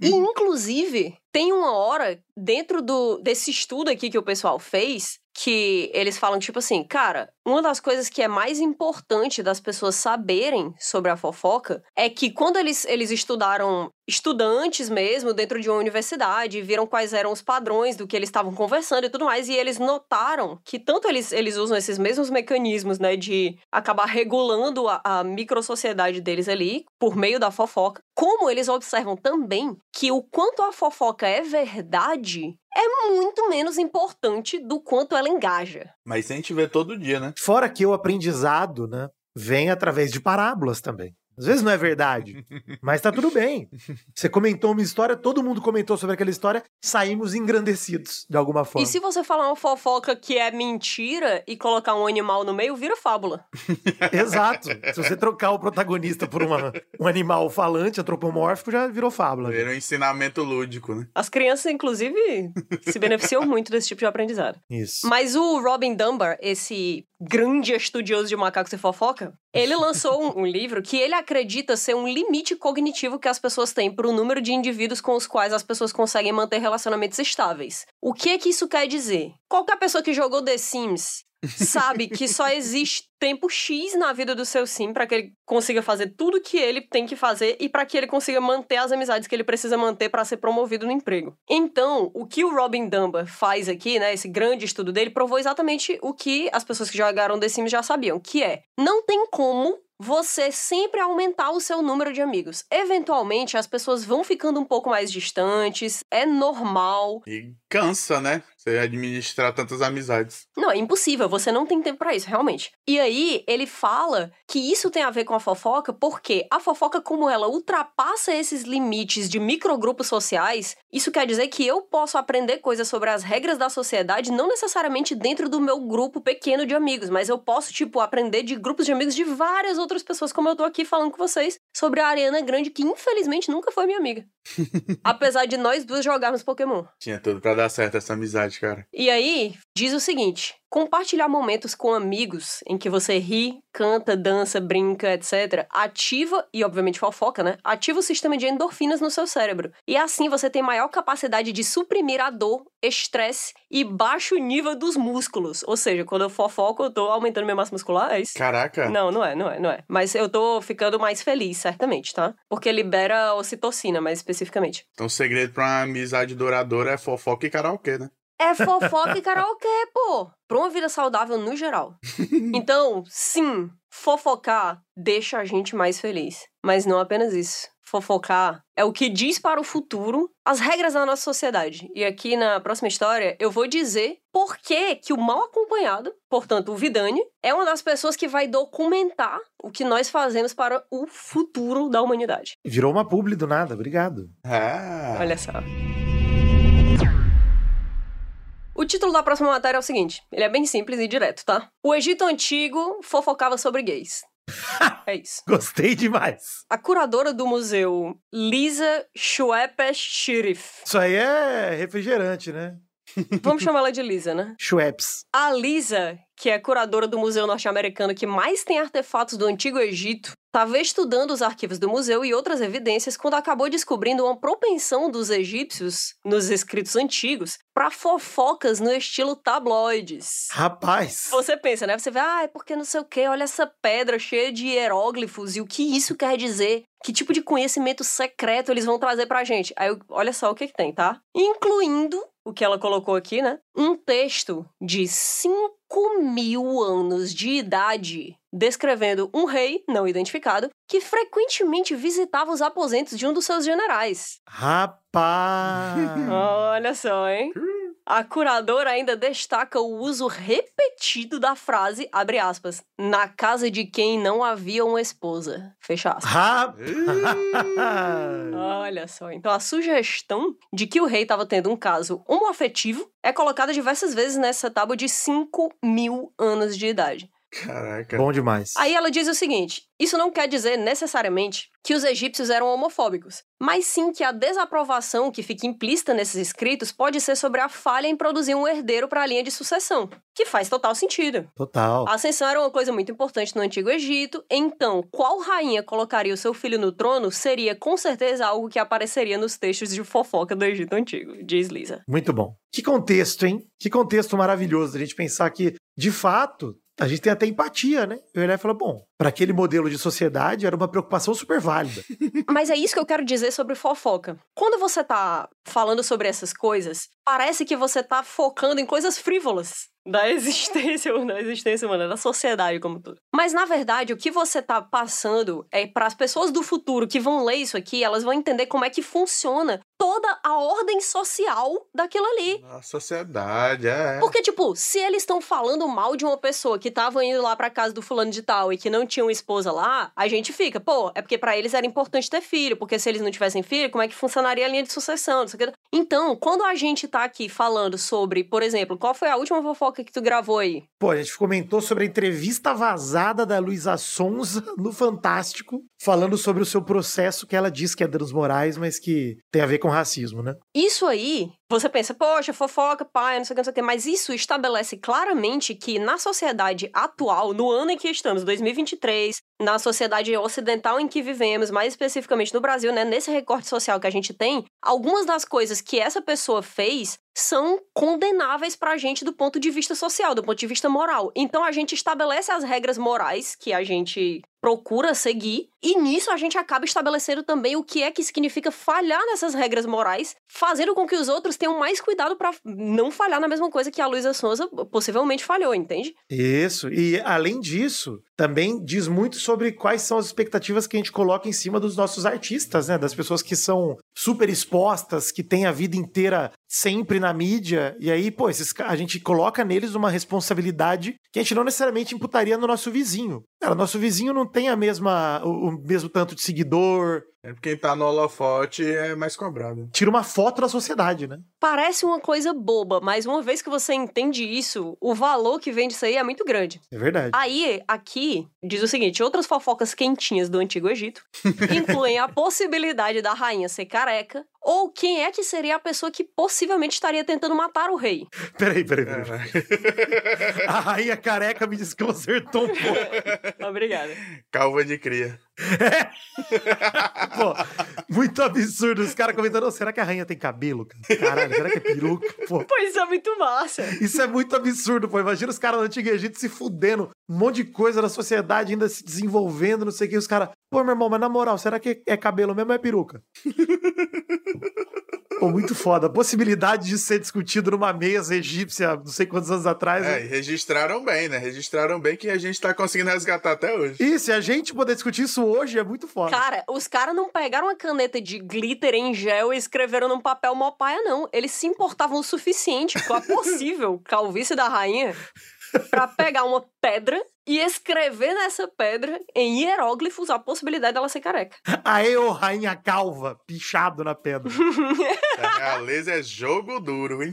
E, [laughs] inclusive, tem uma hora dentro do, desse estudo aqui que o pessoal fez que eles falam, tipo assim, cara, uma das coisas que é mais importante das pessoas saberem sobre a fofoca é que quando eles, eles estudaram estudantes mesmo dentro de uma universidade, viram quais eram os padrões do que eles estavam conversando e tudo mais, e eles notaram que tanto eles, eles usam esses mesmos mecanismos, né, de acabar regulando a, a microsociedade deles ali, por meio da fofoca, como eles observam também que o quanto a fofoca é verdade é muito menos importante do quanto ela engaja. Mas isso a gente vê todo dia, né? Fora que o aprendizado, né, vem através de parábolas também. Às vezes não é verdade, mas tá tudo bem. [laughs] Você comentou uma história, todo mundo comentou sobre aquela história, saímos engrandecidos de alguma forma. E se você falar uma fofoca que é mentira e colocar um animal no meio, vira fábula. [laughs] Exato. Se você trocar o protagonista por uma, um animal falante, antropomórfico, já virou fábula. Vira um ensinamento lúdico, né? As crianças, inclusive, se beneficiam [laughs] muito desse tipo de aprendizado. Isso. Mas o Robin Dunbar, esse grande estudioso de macacos e fofoca, ele lançou um, um, livro que ele acredita ser um limite cognitivo que as pessoas têm para o número de indivíduos com os quais as pessoas conseguem manter relacionamentos estáveis. O que é que isso quer dizer? Qualquer pessoa que jogou The Sims [laughs] sabe que só existe tempo X na vida do seu sim para que ele consiga fazer tudo que ele tem que fazer e para que ele consiga manter as amizades que ele precisa manter para ser promovido no emprego. Então, o que o Robin Dunbar faz aqui, né, esse grande estudo dele, provou exatamente o que as pessoas que jogaram The Sims já sabiam, que é: não tem como você sempre aumentar o seu número de amigos. Eventualmente, as pessoas vão ficando um pouco mais distantes, é normal. E cansa, né? Você administrar tantas amizades. Não, é impossível, você não tem tempo para isso, realmente. E aí, ele fala que isso tem a ver com a fofoca, porque a fofoca, como ela ultrapassa esses limites de microgrupos sociais, isso quer dizer que eu posso aprender coisas sobre as regras da sociedade, não necessariamente dentro do meu grupo pequeno de amigos, mas eu posso, tipo, aprender de grupos de amigos de várias outras pessoas, como eu tô aqui falando com vocês, sobre a Ariana Grande, que infelizmente nunca foi minha amiga. [laughs] Apesar de nós duas jogarmos Pokémon. Tinha tudo para dar certo essa amizade, cara. E aí, diz o seguinte: compartilhar momentos com amigos em que você ri, canta, dança, brinca, etc., ativa, e obviamente fofoca, né? Ativa o sistema de endorfinas no seu cérebro. E assim você tem maior capacidade de suprimir a dor, estresse e baixo nível dos músculos. Ou seja, quando eu fofoco, eu tô aumentando minha massa muscular, é isso? Caraca! Não, não é, não é, não é. Mas eu tô ficando mais feliz, certamente, tá? Porque libera ocitocina, mais especificamente. Então o segredo pra uma amizade duradoura é fofoca e karaokê, né? É fofoca e karaokê, pô. Pra uma vida saudável no geral. [laughs] Então, sim, fofocar deixa a gente mais feliz. Mas não apenas isso. Fofocar é o que diz para o futuro as regras da nossa sociedade. E aqui na próxima história eu vou dizer por que, que o mal acompanhado, portanto o Vidani, é uma das pessoas que vai documentar o que nós fazemos para o futuro da humanidade. Virou uma publi do nada, obrigado. Ah. Olha só. O título da próxima matéria é o seguinte: ele é bem simples e direto, tá? O Egito Antigo fofocava sobre gays. [laughs] é isso. Gostei demais. A curadora do museu, Lisa Schweppes Shirif. Isso aí é refrigerante, né? Vamos chamar ela de Lisa, né? Schweppes. A Lisa, que é curadora do museu norte-americano que mais tem artefatos do Antigo Egito, estava estudando os arquivos do museu e outras evidências quando acabou descobrindo uma propensão dos egípcios, nos escritos antigos, para fofocas no estilo tabloides. Rapaz! Você pensa, né? Você vê, ah, é porque não sei o quê, olha essa pedra cheia de hieróglifos e o que isso quer dizer? Que tipo de conhecimento secreto eles vão trazer pra gente? Aí, olha só o que, que tem, tá? Incluindo o que ela colocou aqui, né? Um texto de 5 mil anos de idade descrevendo um rei não identificado que frequentemente visitava os aposentos de um dos seus generais. Rapaz! [laughs] Olha só, hein? A curadora ainda destaca o uso repetido da frase, abre aspas, na casa de quem não havia uma esposa. Fecha aspas. [laughs] Olha só. Então a sugestão de que o rei estava tendo um caso homoafetivo é colocada diversas vezes nessa tábua de 5 mil anos de idade. Caraca. Bom demais. Aí ela diz o seguinte: isso não quer dizer necessariamente que os egípcios eram homofóbicos, mas sim que a desaprovação que fica implícita nesses escritos pode ser sobre a falha em produzir um herdeiro para a linha de sucessão, que faz total sentido. Total. A ascensão era uma coisa muito importante no Antigo Egito, então qual rainha colocaria o seu filho no trono seria com certeza algo que apareceria nos textos de fofoca do Egito Antigo, diz Lisa. Muito bom. Que contexto, hein? Que contexto maravilhoso a gente pensar que, de fato, a gente tem até empatia, né? Eu olhar e falar, bom, para aquele modelo de sociedade era uma preocupação super válida. [laughs] Mas é isso que eu quero dizer sobre fofoca. Quando você tá falando sobre essas coisas, parece que você tá focando em coisas frívolas da [laughs] existência, da existência humana, da sociedade como tudo. Mas na verdade, o que você tá passando é para as pessoas do futuro que vão ler isso aqui, elas vão entender como é que funciona toda a ordem social daquilo ali. A sociedade, é. Porque tipo, se eles estão falando mal de uma pessoa que tava indo lá para casa do fulano de tal e que não tinham esposa lá, a gente fica, pô, é porque para eles era importante ter filho, porque se eles não tivessem filho, como é que funcionaria a linha de sucessão? Então, quando a gente tá aqui falando sobre, por exemplo, qual foi a última fofoca que tu gravou aí? Pô, a gente comentou sobre a entrevista vazada da Luísa Sonza [laughs] no Fantástico, falando sobre o seu processo que ela diz que é danos morais, mas que tem a ver com racismo, né? Isso aí, você pensa, poxa, fofoca, pai, não sei o que, não sei o que, mas isso estabelece claramente que na sociedade atual, no ano em que estamos, 2023, na sociedade ocidental em que vivemos, mais especificamente no Brasil, né, nesse recorte social que a gente tem, algumas das coisas que essa pessoa fez são condenáveis pra gente do ponto de vista social, do ponto de vista moral. Então a gente estabelece as regras morais que a gente procura seguir, e nisso a gente acaba estabelecendo também o que é que significa falhar nessas regras morais, fazendo com que os outros tenham mais cuidado para não falhar na mesma coisa que a Luísa Sonza possivelmente falhou, entende? Isso. E além disso, também diz muito sobre quais são as expectativas que a gente coloca em cima dos nossos artistas, né? Das pessoas que são super expostas, que têm a vida inteira sempre na mídia, e aí, pô, esses, a gente coloca neles uma responsabilidade que a gente não necessariamente imputaria no nosso vizinho. Cara, nosso vizinho não tem a mesma, o, o mesmo tanto de seguidor, é quem tá no holofote é mais cobrado. Tira uma foto da sociedade, né? Parece uma coisa boba, mas uma vez que você entende isso, o valor que vem disso aí é muito grande. É verdade. Aí, aqui, diz o seguinte: outras fofocas quentinhas do Antigo Egito [laughs] incluem a possibilidade da rainha ser careca, ou quem é que seria a pessoa que possivelmente estaria tentando matar o rei? Peraí, peraí, peraí. a rainha careca me desconcertou um pouco. Obrigada. Calva de cria. É. Pô, muito absurdo. Os caras comentando, oh, será que a rainha tem cabelo? Caralho, será que é peruca? Pô. Isso é muito massa. Isso é muito absurdo, pô. Imagina os caras no Antigo Egito se fudendo, um monte de coisa na sociedade ainda se desenvolvendo, não sei o que. Os caras, pô, meu irmão, mas na moral, será que é cabelo mesmo ou é peruca? [laughs] Pô, muito foda. A possibilidade de ser discutido numa mesa egípcia, não sei quantos anos atrás. É, né? e registraram bem, né? Registraram bem que a gente tá conseguindo resgatar até hoje. Isso, e a gente poder discutir isso hoje é muito foda. Cara, os caras não pegaram uma caneta de glitter em gel e escreveram num papel mopaia, não. Eles se importavam o suficiente com a possível calvície da rainha para pegar uma pedra e escrever nessa pedra, em hieróglifos, a possibilidade dela ser careca. [laughs] Aê, ô rainha calva, pichado na pedra. [laughs] a realeza é jogo duro, hein?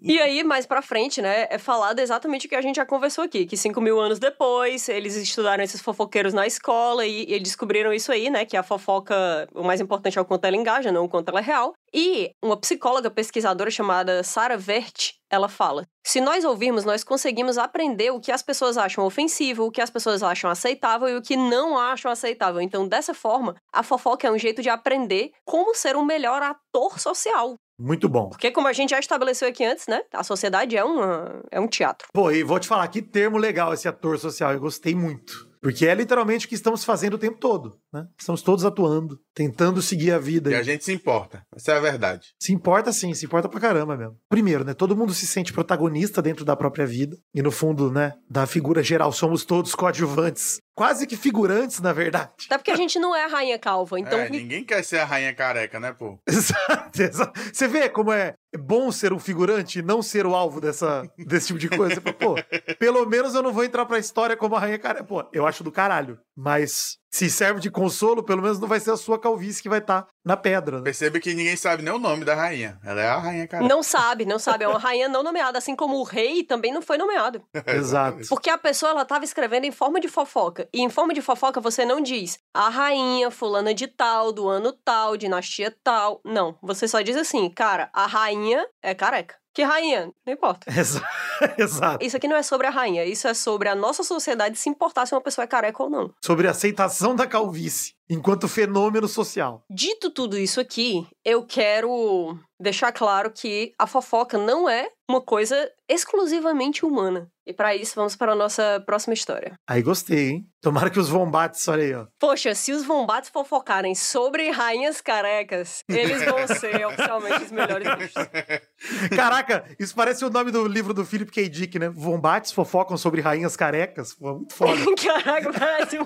e aí, mais pra frente, né, é falado exatamente o que a gente já conversou aqui, que cinco mil anos depois, eles estudaram esses fofoqueiros na escola e, e eles descobriram isso aí, né, que a fofoca, o mais importante é o quanto ela engaja, não o quanto ela é real. E uma psicóloga pesquisadora chamada Sarah Vert, ela fala: se nós ouvirmos, nós conseguimos aprender o que as pessoas acham ofensivo, o que as pessoas acham aceitável e o que não acham aceitável. Então, dessa forma, a fofoca é um jeito de aprender como ser um melhor ator social. Muito bom. Porque, como a gente já estabeleceu aqui antes, né? A sociedade é, uma, é um teatro. Pô, e vou te falar, que termo legal esse ator social. Eu gostei muito. Porque é literalmente o que estamos fazendo o tempo todo, né? Estamos todos atuando, tentando seguir a vida. E a gente se importa. Essa é a verdade. Se importa sim, se importa pra caramba mesmo. Primeiro, né? Todo mundo se sente protagonista dentro da própria vida. E no fundo, né? Da figura geral, somos todos coadjuvantes quase que figurantes, na verdade. Até porque a gente não é a rainha calva, então. É, ninguém quer ser a rainha careca, né, pô? [laughs] Exato, exato. Você vê como é bom ser um figurante e não ser o alvo dessa, desse tipo de coisa. Pô, pelo menos eu não vou entrar pra história como a rainha careca. Pô, eu acho do caralho. Mas se serve de consolo, pelo menos não vai ser a sua calvície que vai estar tá na pedra. Né? Percebe que ninguém sabe nem o nome da rainha. Ela é a rainha careca. Não sabe, não sabe. É uma rainha não nomeada, assim como o rei também não foi nomeado. [laughs] Exato. Porque a pessoa, ela tava escrevendo em forma de fofoca. E em forma de fofoca você não diz a rainha fulana de tal, do ano tal, dinastia tal. Não, você só diz assim, cara, a rainha é careca. Que rainha? Não importa. [laughs] [laughs] Exato. Isso aqui não é sobre a rainha, isso é sobre a nossa sociedade se importar se uma pessoa é careca ou não. Sobre a aceitação da calvície enquanto fenômeno social. Dito tudo isso aqui, eu quero deixar claro que a fofoca não é uma coisa exclusivamente humana. E para isso, vamos para a nossa próxima história. Aí gostei, hein? Tomara que os vombates, olha aí, ó. Poxa, se os vombates fofocarem sobre rainhas carecas, eles vão ser oficialmente os melhores bichos. [laughs] Caraca, isso parece o nome do livro do Philip K. Dick, né? Vombates fofocam sobre rainhas carecas. Pô, muito foda. [laughs] Caraca, parece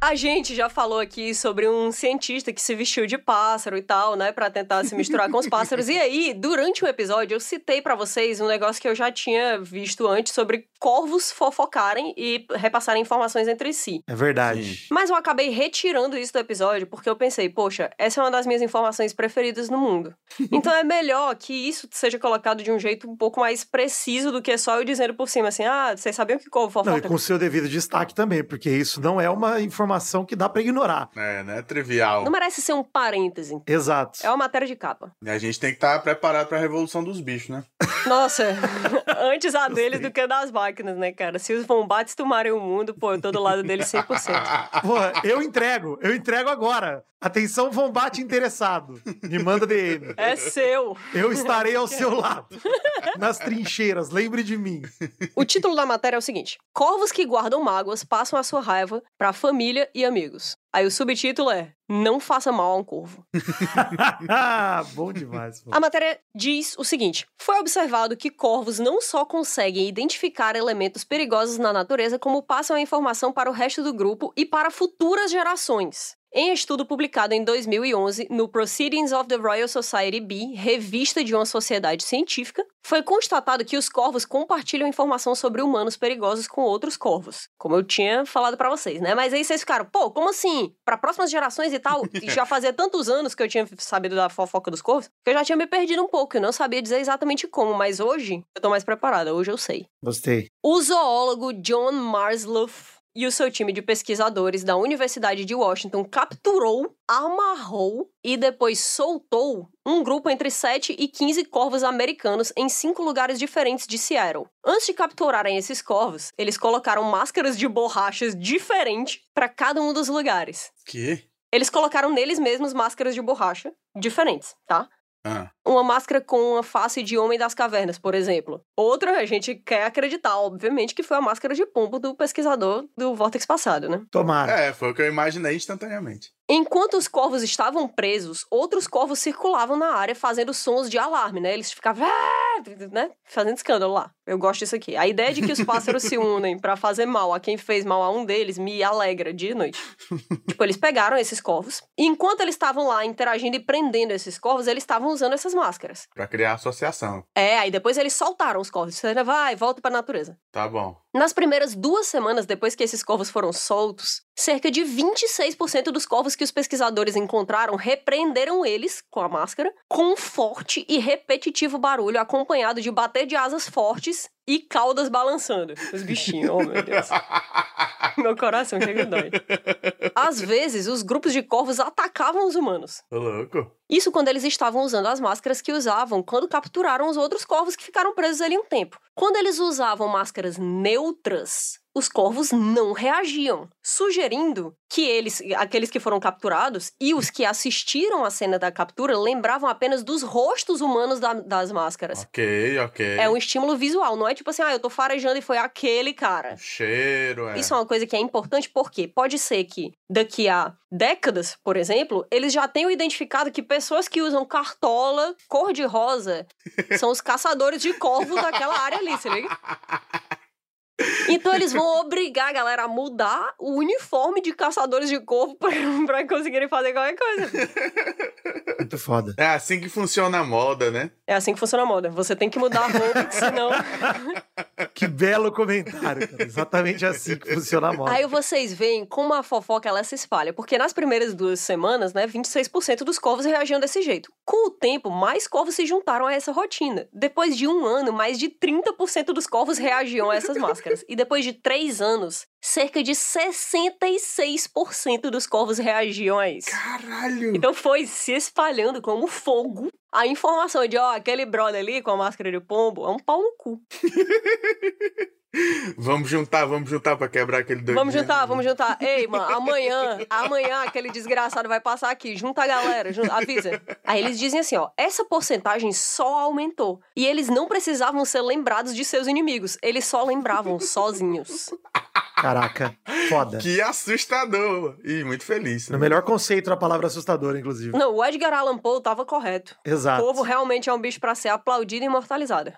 A gente já falou aqui sobre um cientista que se vestiu de pássaro e tal, né, para tentar se misturar com os pássaros. E aí, durante o episódio, eu citei para vocês um negócio que eu já tinha visto antes sobre corvos fofocarem e repassarem informações entre si. É verdade. Mas eu acabei retirando isso do episódio porque eu pensei, poxa, essa é uma das minhas informações preferidas no mundo. Então é melhor que isso seja colocado de um jeito um pouco mais preciso do que só eu dizendo por cima assim, ah, vocês sabiam que corvo Não, e fofoca? com seu devido destaque também, porque isso não é uma informação que dá pra ignorar. É, né? Trivial. Não merece ser um parêntese. Exato. É uma matéria de capa. E a gente tem que estar preparado pra revolução dos bichos, né? Nossa, [laughs] antes a deles do que a das máquinas, né, cara? Se os vombates tomarem o mundo, pô, eu tô do lado deles 100%. [laughs] Porra, eu entrego, eu entrego agora. Atenção, Vombate interessado. Me manda DM. É seu. Eu estarei ao seu [laughs] lado. Nas trincheiras, lembre de mim. O título da matéria é o seguinte: Corvos que guardam mágoas passam a sua raiva pra família e amigos. Aí o subtítulo é Não faça mal a um corvo. Ah, [laughs] bom demais. Pô. A matéria diz o seguinte: foi observado que corvos não só conseguem identificar elementos perigosos na natureza, como passam a informação para o resto do grupo e para futuras gerações. Em estudo publicado em 2011 no Proceedings of the Royal Society B, revista de uma sociedade científica, foi constatado que os corvos compartilham informação sobre humanos perigosos com outros corvos. Como eu tinha falado pra vocês, né? Mas aí vocês ficaram, pô, como assim? Para próximas gerações e tal? E [laughs] já fazia tantos anos que eu tinha sabido da fofoca dos corvos, que eu já tinha me perdido um pouco. Eu não sabia dizer exatamente como, mas hoje eu tô mais preparada. Hoje eu sei. Gostei. O zoólogo John Marsloff e o seu time de pesquisadores da Universidade de Washington capturou, amarrou e depois soltou um grupo entre 7 e 15 corvos americanos em cinco lugares diferentes de Seattle. Antes de capturarem esses corvos, eles colocaram máscaras de borrachas diferentes para cada um dos lugares. Que? Eles colocaram neles mesmos máscaras de borracha diferentes, tá? Ah, uma máscara com a face de Homem das Cavernas, por exemplo. Outra, a gente quer acreditar, obviamente, que foi a máscara de pombo do pesquisador do Vortex passado, né? Tomara. é, foi o que eu imaginei instantaneamente. Enquanto os corvos estavam presos, outros corvos circulavam na área fazendo sons de alarme, né? Eles ficavam, "Ah!", né? Fazendo escândalo lá. Eu gosto disso aqui. A ideia de que os pássaros se unem pra fazer mal a quem fez mal a um deles me alegra dia e noite. [laughs] tipo, eles pegaram esses corvos e enquanto eles estavam lá interagindo e prendendo esses corvos, eles estavam usando essas máscaras. Pra criar associação. É, aí depois eles soltaram os corvos. Você vai, volta pra natureza. Tá bom. Nas primeiras duas semanas depois que esses corvos foram soltos, cerca de 26% dos corvos que os pesquisadores encontraram repreenderam eles, com a máscara, com um forte e repetitivo barulho acompanhado de bater de asas fortes e caudas balançando. Os bichinhos, oh meu Deus. [laughs] Meu coração chega dói. Às vezes, os grupos de corvos atacavam os humanos. Louco. Isso quando eles estavam usando as máscaras que usavam quando capturaram os outros corvos que ficaram presos ali um tempo. Quando eles usavam máscaras neutras, os corvos não reagiam, sugerindo que eles, aqueles que foram capturados e os que assistiram à cena da captura lembravam apenas dos rostos humanos da- das máscaras. Ok, ok. É um estímulo visual, não é tipo assim, ah, eu tô farejando e foi aquele cara. O cheiro, é. Isso é uma coisa que é importante porque pode ser que daqui a décadas, por exemplo, eles já tenham identificado que pessoas que usam cartola cor-de-rosa [laughs] são os caçadores de corvos daquela área ali, se liga? [laughs] Então eles vão obrigar a galera a mudar o uniforme de caçadores de corvo pra, [laughs] pra conseguirem fazer qualquer coisa. Muito foda. É assim que funciona a moda, né? É assim que funciona a moda. Você tem que mudar a roupa, senão. [laughs] Que belo comentário, cara. Exatamente assim que funciona a moda. Aí vocês veem como a fofoca ela se espalha. Porque nas primeiras duas semanas, né, 26% dos corvos reagiam desse jeito. Com o tempo, mais corvos se juntaram a essa rotina. Depois de um ano, mais de 30% dos corvos reagiam a essas máscaras. E depois de três anos, cerca de 66% dos corvos reagiam a isso. Caralho! Então foi se espalhando como fogo a informação de, ó, aquele brother ali com a máscara de pombo é um pau no cu. [laughs] Vamos juntar, vamos juntar pra quebrar aquele doido. Vamos juntar, vamos juntar. Ei, mano, amanhã, amanhã aquele desgraçado vai passar aqui. Junta a galera, junta, avisa. Aí eles dizem assim, ó, essa porcentagem só aumentou. E eles não precisavam ser lembrados de seus inimigos. Eles só lembravam sozinhos. Caraca, foda. Que assustador! E muito feliz. No melhor conceito da palavra assustador, inclusive. Não, o Edgar Allan Poe tava correto. Exato. O povo realmente é um bicho pra ser aplaudido e imortalizado.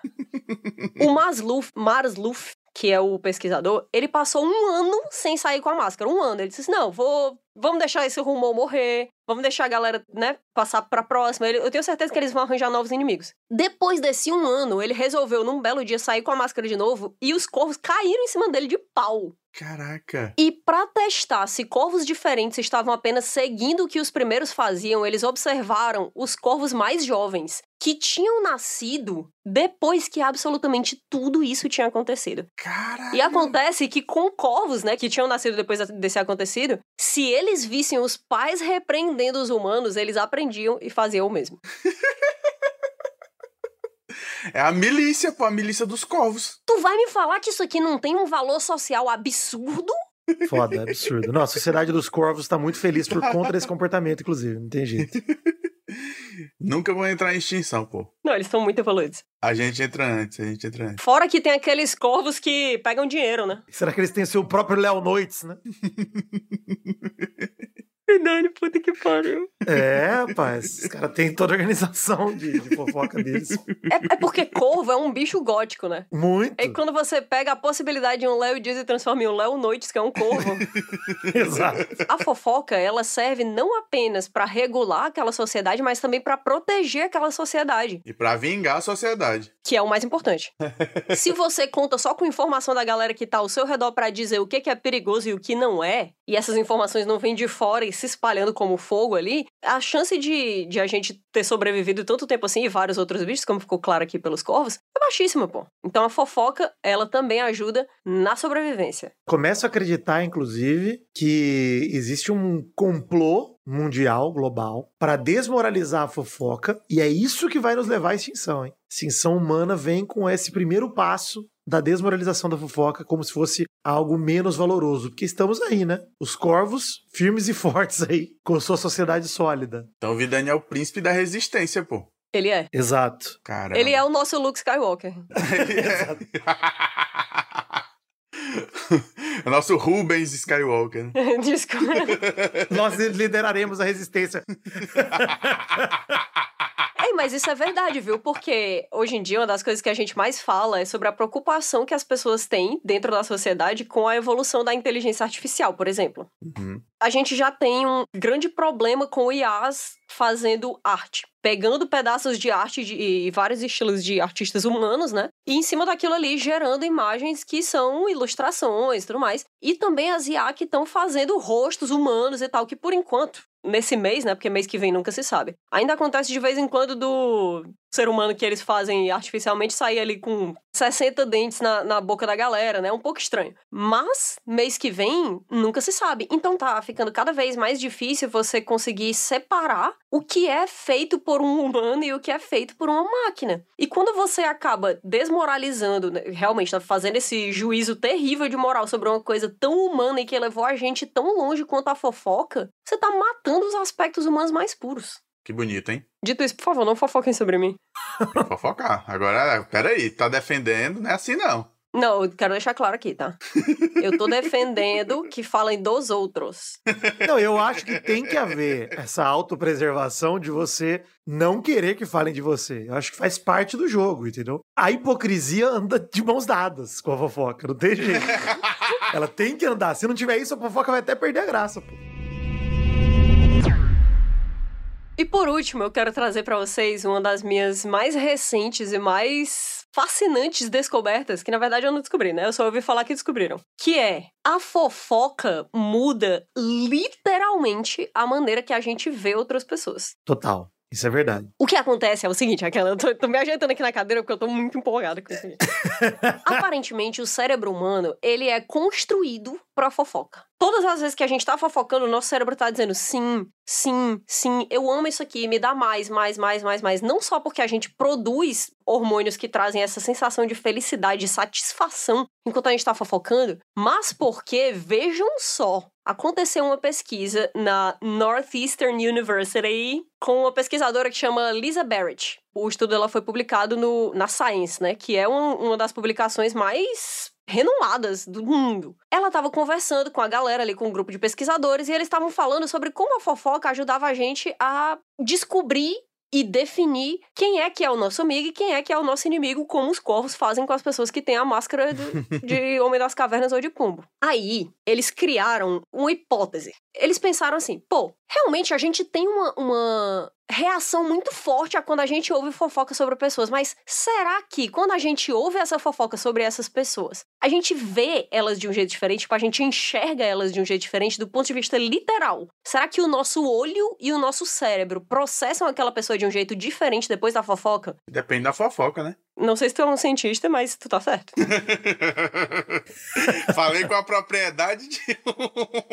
o Masluf, Marsluff que é o pesquisador, ele passou um ano sem sair com a máscara. Um ano. Ele disse: não, vou. Vamos deixar esse rumor morrer. Vamos deixar a galera, né, passar pra próxima. Ele, eu tenho certeza que eles vão arranjar novos inimigos. Depois desse um ano, ele resolveu, num belo dia, sair com a máscara de novo e os corvos caíram em cima dele de pau. Caraca. E para testar se corvos diferentes estavam apenas seguindo o que os primeiros faziam, eles observaram os corvos mais jovens, que tinham nascido depois que absolutamente tudo isso tinha acontecido. Caralho. E acontece que com corvos, né, que tinham nascido depois desse acontecido, se eles vissem os pais repreendendo os humanos, eles aprendiam e faziam o mesmo. [laughs] É a milícia, pô, a milícia dos corvos. Tu vai me falar que isso aqui não tem um valor social absurdo? Foda, absurdo. Não, a sociedade dos corvos tá muito feliz por [laughs] conta desse comportamento, inclusive. Não tem jeito. [laughs] Nunca vão entrar em extinção, pô. Não, eles estão muito evoluídos. A gente entra antes, a gente entra antes. Fora que tem aqueles corvos que pegam dinheiro, né? Será que eles têm seu próprio Léo Noites, né? [laughs] Dani, puta que pariu. É, rapaz. Os caras têm toda a organização de, de fofoca deles. É, é, porque corvo é um bicho gótico, né? Muito. E quando você pega a possibilidade de um Léo Dias e transforma em um Léo Noites, que é um corvo. [laughs] Exato. A fofoca, ela serve não apenas para regular aquela sociedade, mas também para proteger aquela sociedade. E para vingar a sociedade. Que é o mais importante. [laughs] Se você conta só com informação da galera que tá ao seu redor para dizer o que é perigoso e o que não é, e essas informações não vêm de fora e se espalhando como fogo ali, a chance de, de a gente ter sobrevivido tanto tempo assim e vários outros bichos, como ficou claro aqui pelos corvos, é baixíssima, pô. Então a fofoca, ela também ajuda na sobrevivência. Começo a acreditar, inclusive, que existe um complô mundial, global, para desmoralizar a fofoca, e é isso que vai nos levar à extinção, hein? Extinção humana vem com esse primeiro passo da desmoralização da fofoca como se fosse algo menos valoroso, porque estamos aí, né? Os corvos firmes e [laughs] fortes aí, com sua sociedade sólida. Então o Vidani é o príncipe da resistência, pô. Ele é. Exato. Cara. Ele é o nosso Luke Skywalker. [laughs] Ele é. o nosso Rubens Skywalker. [laughs] Desculpa. Nós lideraremos a resistência. É, mas isso é verdade, viu? Porque hoje em dia uma das coisas que a gente mais fala é sobre a preocupação que as pessoas têm dentro da sociedade com a evolução da inteligência artificial, por exemplo. Uhum. A gente já tem um grande problema com IAs fazendo arte. Pegando pedaços de arte de, e vários estilos de artistas humanos, né? E em cima daquilo ali gerando imagens que são ilustrações e tudo mais. E também as IA que estão fazendo rostos humanos e tal, que por enquanto nesse mês, né? Porque mês que vem nunca se sabe. Ainda acontece de vez em quando do ser humano que eles fazem artificialmente sair ali com 60 dentes na, na boca da galera, né? Um pouco estranho. Mas, mês que vem, nunca se sabe. Então tá ficando cada vez mais difícil você conseguir separar o que é feito por um humano e o que é feito por uma máquina. E quando você acaba desmoralizando, né, realmente tá fazendo esse juízo terrível de moral sobre uma coisa tão humana e que levou a gente tão longe quanto a fofoca, você tá matando os aspectos humanos mais puros. Que bonito, hein? Dito isso, por favor, não fofoquem sobre mim. Vou [laughs] fofocar. Agora, peraí, tá defendendo, não é assim não. Não, eu quero deixar claro aqui, tá? [laughs] Eu tô defendendo que falem dos outros. Não, eu acho que tem que haver essa autopreservação de você não querer que falem de você. Eu acho que faz parte do jogo, entendeu? A hipocrisia anda de mãos dadas com a fofoca, não tem jeito. [laughs] Ela tem que andar. Se não tiver isso, a fofoca vai até perder a graça, pô. E por último, eu quero trazer para vocês uma das minhas mais recentes e mais fascinantes descobertas, que na verdade eu não descobri, né? Eu só ouvi falar que descobriram. Que é a fofoca muda literalmente a maneira que a gente vê outras pessoas. Total. Isso é verdade. O que acontece é o seguinte, aquela, eu tô, tô me ajeitando aqui na cadeira porque eu tô muito empolgada com isso. [laughs] Aparentemente, o cérebro humano, ele é construído pra fofoca. Todas as vezes que a gente tá fofocando, o nosso cérebro tá dizendo sim, sim, sim, eu amo isso aqui, me dá mais, mais, mais, mais, mais. Não só porque a gente produz hormônios que trazem essa sensação de felicidade, de satisfação enquanto a gente tá fofocando, mas porque, vejam só, aconteceu uma pesquisa na Northeastern University com uma pesquisadora que chama Lisa Barrett. O estudo dela foi publicado no, na Science, né? Que é um, uma das publicações mais renomadas do mundo. Ela estava conversando com a galera ali, com um grupo de pesquisadores, e eles estavam falando sobre como a fofoca ajudava a gente a descobrir e definir quem é que é o nosso amigo e quem é que é o nosso inimigo, como os corvos fazem com as pessoas que têm a máscara de, [laughs] de Homem das Cavernas ou de Pumbo. Aí, eles criaram uma hipótese. Eles pensaram assim, pô, realmente a gente tem uma, uma reação muito forte a quando a gente ouve fofoca sobre pessoas, mas será que quando a gente ouve essa fofoca sobre essas pessoas, a gente vê elas de um jeito diferente, tipo, a gente enxerga elas de um jeito diferente do ponto de vista literal? Será que o nosso olho e o nosso cérebro processam aquela pessoa de um jeito diferente depois da fofoca? Depende da fofoca, né? Não sei se tu é um cientista, mas tu tá certo. [laughs] Falei com a propriedade de.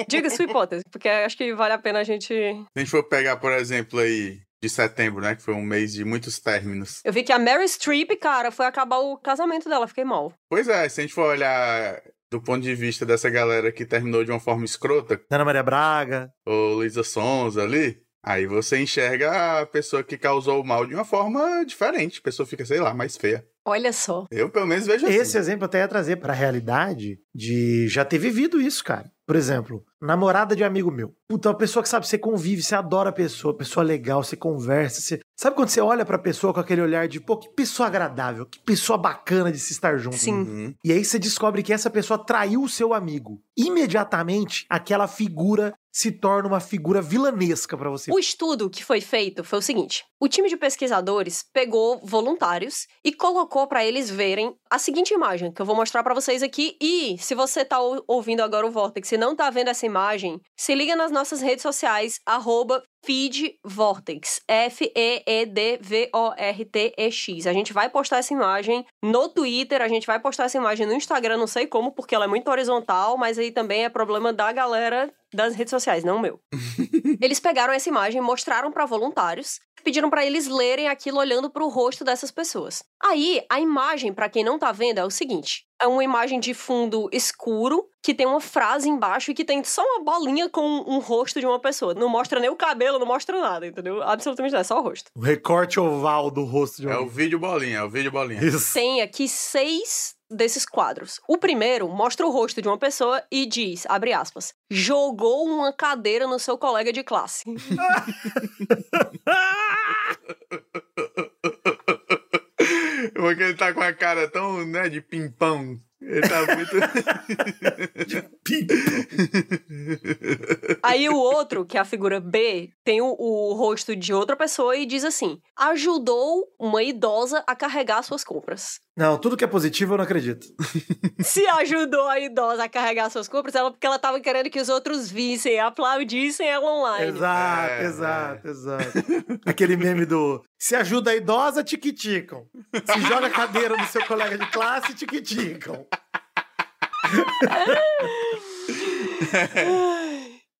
Diga sua hipótese, porque acho que vale a pena a gente. Se a gente for pegar, por exemplo, aí, de setembro, né? Que foi um mês de muitos términos. Eu vi que a Mary Streep, cara, foi acabar o casamento dela, fiquei mal. Pois é, se a gente for olhar do ponto de vista dessa galera que terminou de uma forma escrota. Ana Maria Braga. Ou Luísa Sonza ali. Aí você enxerga a pessoa que causou o mal de uma forma diferente. A pessoa fica, sei lá, mais feia. Olha só. Eu, pelo menos, vejo Esse assim. exemplo até ia trazer pra realidade de já ter vivido isso, cara. Por exemplo, namorada de amigo meu. Puta, uma pessoa que sabe, você convive, você adora a pessoa, pessoa legal, você conversa, você... Sabe quando você olha pra pessoa com aquele olhar de, pô, que pessoa agradável, que pessoa bacana de se estar junto. Sim. Uhum. E aí você descobre que essa pessoa traiu o seu amigo. Imediatamente, aquela figura se torna uma figura vilanesca pra você. O estudo que foi feito foi o seguinte: o time de pesquisadores pegou voluntários e colocou para eles verem a seguinte imagem que eu vou mostrar para vocês aqui. E se você tá ou- ouvindo agora o Vortex e não tá vendo essa imagem, se liga nas nossas redes sociais arroba feedvortex, F-E-E-D-V-O-R-T-E-X. A gente vai postar essa imagem no Twitter, a gente vai postar essa imagem no Instagram, não sei como, porque ela é muito horizontal, mas aí também é problema da galera das redes sociais, não o meu. [laughs] Eles pegaram essa imagem, mostraram para voluntários, pediram para eles lerem aquilo olhando para o rosto dessas pessoas. Aí, a imagem, para quem não tá vendo, é o seguinte: é uma imagem de fundo escuro que tem uma frase embaixo e que tem só uma bolinha com um rosto de uma pessoa. Não mostra nem o cabelo, não mostra nada, entendeu? Absolutamente nada, é só o rosto. O recorte oval do rosto de É o alguém. vídeo bolinha, é o vídeo bolinha. Isso. Tem aqui seis desses quadros. O primeiro mostra o rosto de uma pessoa e diz, abre aspas, jogou uma cadeira no seu colega de classe. [laughs] [laughs] Porque ele tá com a cara tão, né, de pimpão. Ele tá muito. [laughs] Aí o outro, que é a figura B, tem o, o rosto de outra pessoa e diz assim: ajudou uma idosa a carregar suas compras. Não, tudo que é positivo eu não acredito. [laughs] Se ajudou a idosa a carregar suas compras, ela porque ela tava querendo que os outros vissem, aplaudissem ela online. Exato, É, exato, exato. Aquele meme do se ajuda a idosa, tiquiticam. Se joga cadeira no seu colega de classe, tiquiticam. [laughs]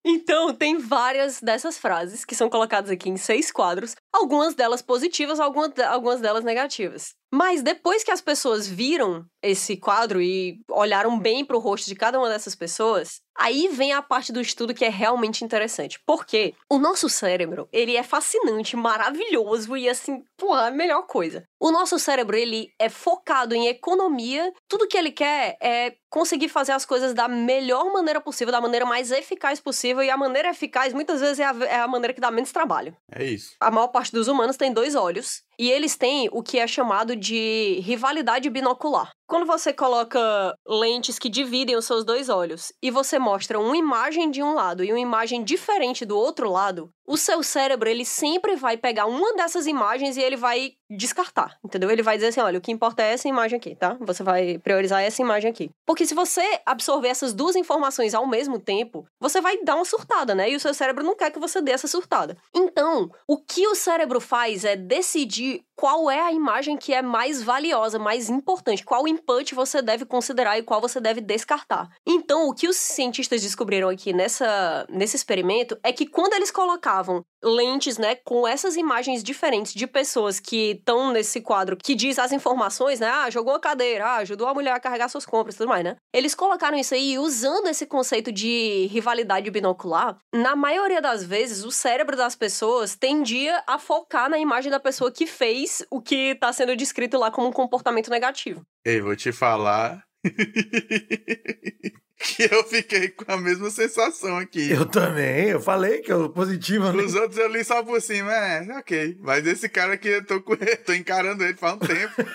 Então, tem várias dessas frases que são colocadas aqui em seis quadros, algumas delas positivas, algumas, de- algumas delas negativas. Mas depois que as pessoas viram esse quadro e olharam bem pro rosto de cada uma dessas pessoas, aí vem a parte do estudo que é realmente interessante. Porque o nosso cérebro, ele é fascinante, maravilhoso e assim, pô, a melhor coisa. O nosso cérebro, ele é focado em economia. Tudo que ele quer é conseguir fazer as coisas da melhor maneira possível, da maneira mais eficaz possível. E a maneira eficaz, muitas vezes, é a, é a maneira que dá menos trabalho. É isso. A maior parte dos humanos tem dois olhos. E eles têm o que é chamado de rivalidade binocular. Quando você coloca lentes que dividem os seus dois olhos e você mostra uma imagem de um lado e uma imagem diferente do outro lado, o seu cérebro ele sempre vai pegar uma dessas imagens e ele vai descartar, entendeu? Ele vai dizer assim, olha, o que importa é essa imagem aqui, tá? Você vai priorizar essa imagem aqui. Porque se você absorver essas duas informações ao mesmo tempo, você vai dar uma surtada, né? E o seu cérebro não quer que você dê essa surtada. Então, o que o cérebro faz é decidir qual é a imagem que é mais valiosa, mais importante, qual input você deve considerar e qual você deve descartar. Então, o que os cientistas descobriram aqui nessa, nesse experimento é que quando eles colocavam lentes, né, com essas imagens diferentes de pessoas que estão nesse quadro que diz as informações, né, ah, jogou a cadeira, ah, ajudou a mulher a carregar suas compras e tudo mais, né? Eles colocaram isso aí usando esse conceito de rivalidade binocular, na maioria das vezes o cérebro das pessoas tendia a focar na imagem da pessoa que fez o que tá sendo descrito lá como um comportamento negativo. Ei, vou te falar. [laughs] que [laughs] eu fiquei com a mesma sensação aqui. Eu também, eu falei que eu positivo. Os outros eu li só por cima, é, ok. Mas esse cara aqui, eu tô, com, tô encarando ele faz um tempo. [laughs]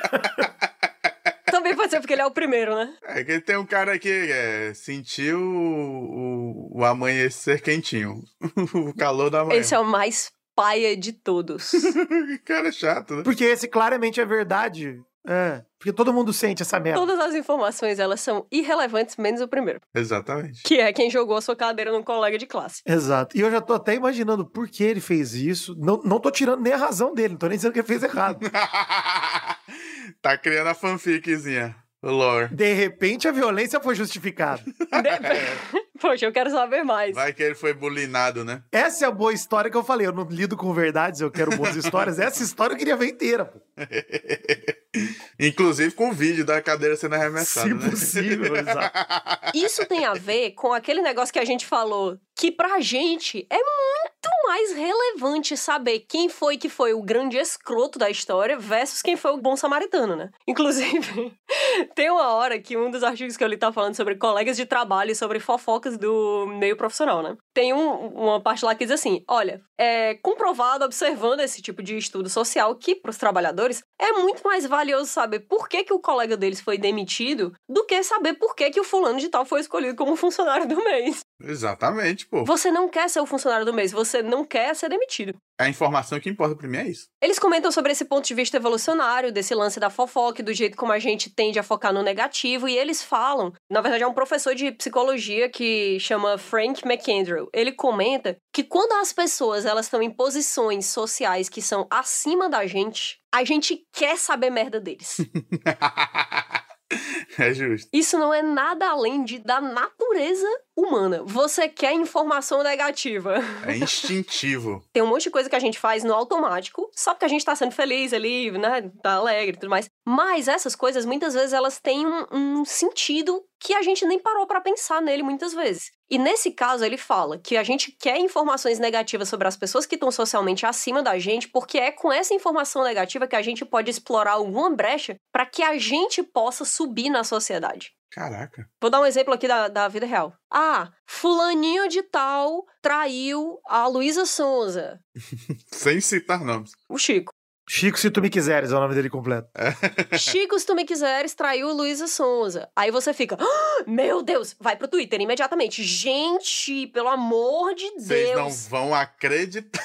Também pode ser porque ele é o primeiro, né? É que tem um cara que é, sentiu o, o, o amanhecer quentinho. [laughs] o calor da manhã. Esse é o mais paia de todos. cara chato, né? Porque esse claramente é verdade. É, porque todo mundo sente essa merda. Todas as informações, elas são irrelevantes, menos o primeiro. Exatamente. Que é quem jogou a sua cadeira num colega de classe. Exato. E eu já tô até imaginando por que ele fez isso. Não, não tô tirando nem a razão dele, não tô nem dizendo que ele fez errado. [laughs] tá criando a fanficzinha. O lore. De repente a violência foi justificada. [laughs] De... Poxa, eu quero saber mais. Vai que ele foi bulinado, né? Essa é a boa história que eu falei. Eu não lido com verdades, eu quero boas [laughs] histórias. Essa história eu queria ver inteira, pô. Inclusive com o vídeo da cadeira sendo arremessada. Se né? possível, [laughs] exato. Isso tem a ver com aquele negócio que a gente falou, que pra gente é muito mais relevante saber quem foi que foi o grande escroto da história versus quem foi o bom samaritano, né? Inclusive, [laughs] tem uma hora que um dos artigos que eu li tá falando sobre colegas de trabalho, sobre fofocas do meio profissional, né? Tem um, uma parte lá que diz assim: olha, é comprovado, observando esse tipo de estudo social, que pros trabalhadores é muito mais valioso saber por que, que o colega deles foi demitido do que saber por que, que o fulano de tal foi escolhido como funcionário do mês. Exatamente, pô. Você não quer ser o funcionário do mês, você não quer ser demitido. A informação que importa pra mim é isso. Eles comentam sobre esse ponto de vista evolucionário, desse lance da fofoca, do jeito como a gente tende a focar no negativo, e eles falam, na verdade é um professor de psicologia que chama Frank McAndrew. Ele comenta que quando as pessoas elas estão em posições sociais que são acima da gente, a gente quer saber merda deles. [laughs] é justo. Isso não é nada além de da natureza humana. Você quer informação negativa. É instintivo. [laughs] Tem um monte de coisa que a gente faz no automático, só porque a gente tá sendo feliz ali, né? Tá alegre e tudo mais. Mas essas coisas, muitas vezes, elas têm um, um sentido que a gente nem parou para pensar nele muitas vezes. E nesse caso, ele fala que a gente quer informações negativas sobre as pessoas que estão socialmente acima da gente, porque é com essa informação negativa que a gente pode explorar alguma brecha para que a gente possa subir na sociedade. Caraca. Vou dar um exemplo aqui da, da vida real. Ah, fulaninho de tal traiu a Luísa Sonza. [laughs] Sem citar nomes. O Chico. Chico, se tu me quiseres, é o nome dele completo. Chico, se tu me quiseres, traiu Luísa Sonza. Aí você fica, ah, meu Deus, vai pro Twitter imediatamente. Gente, pelo amor de Deus. Vocês não vão acreditar.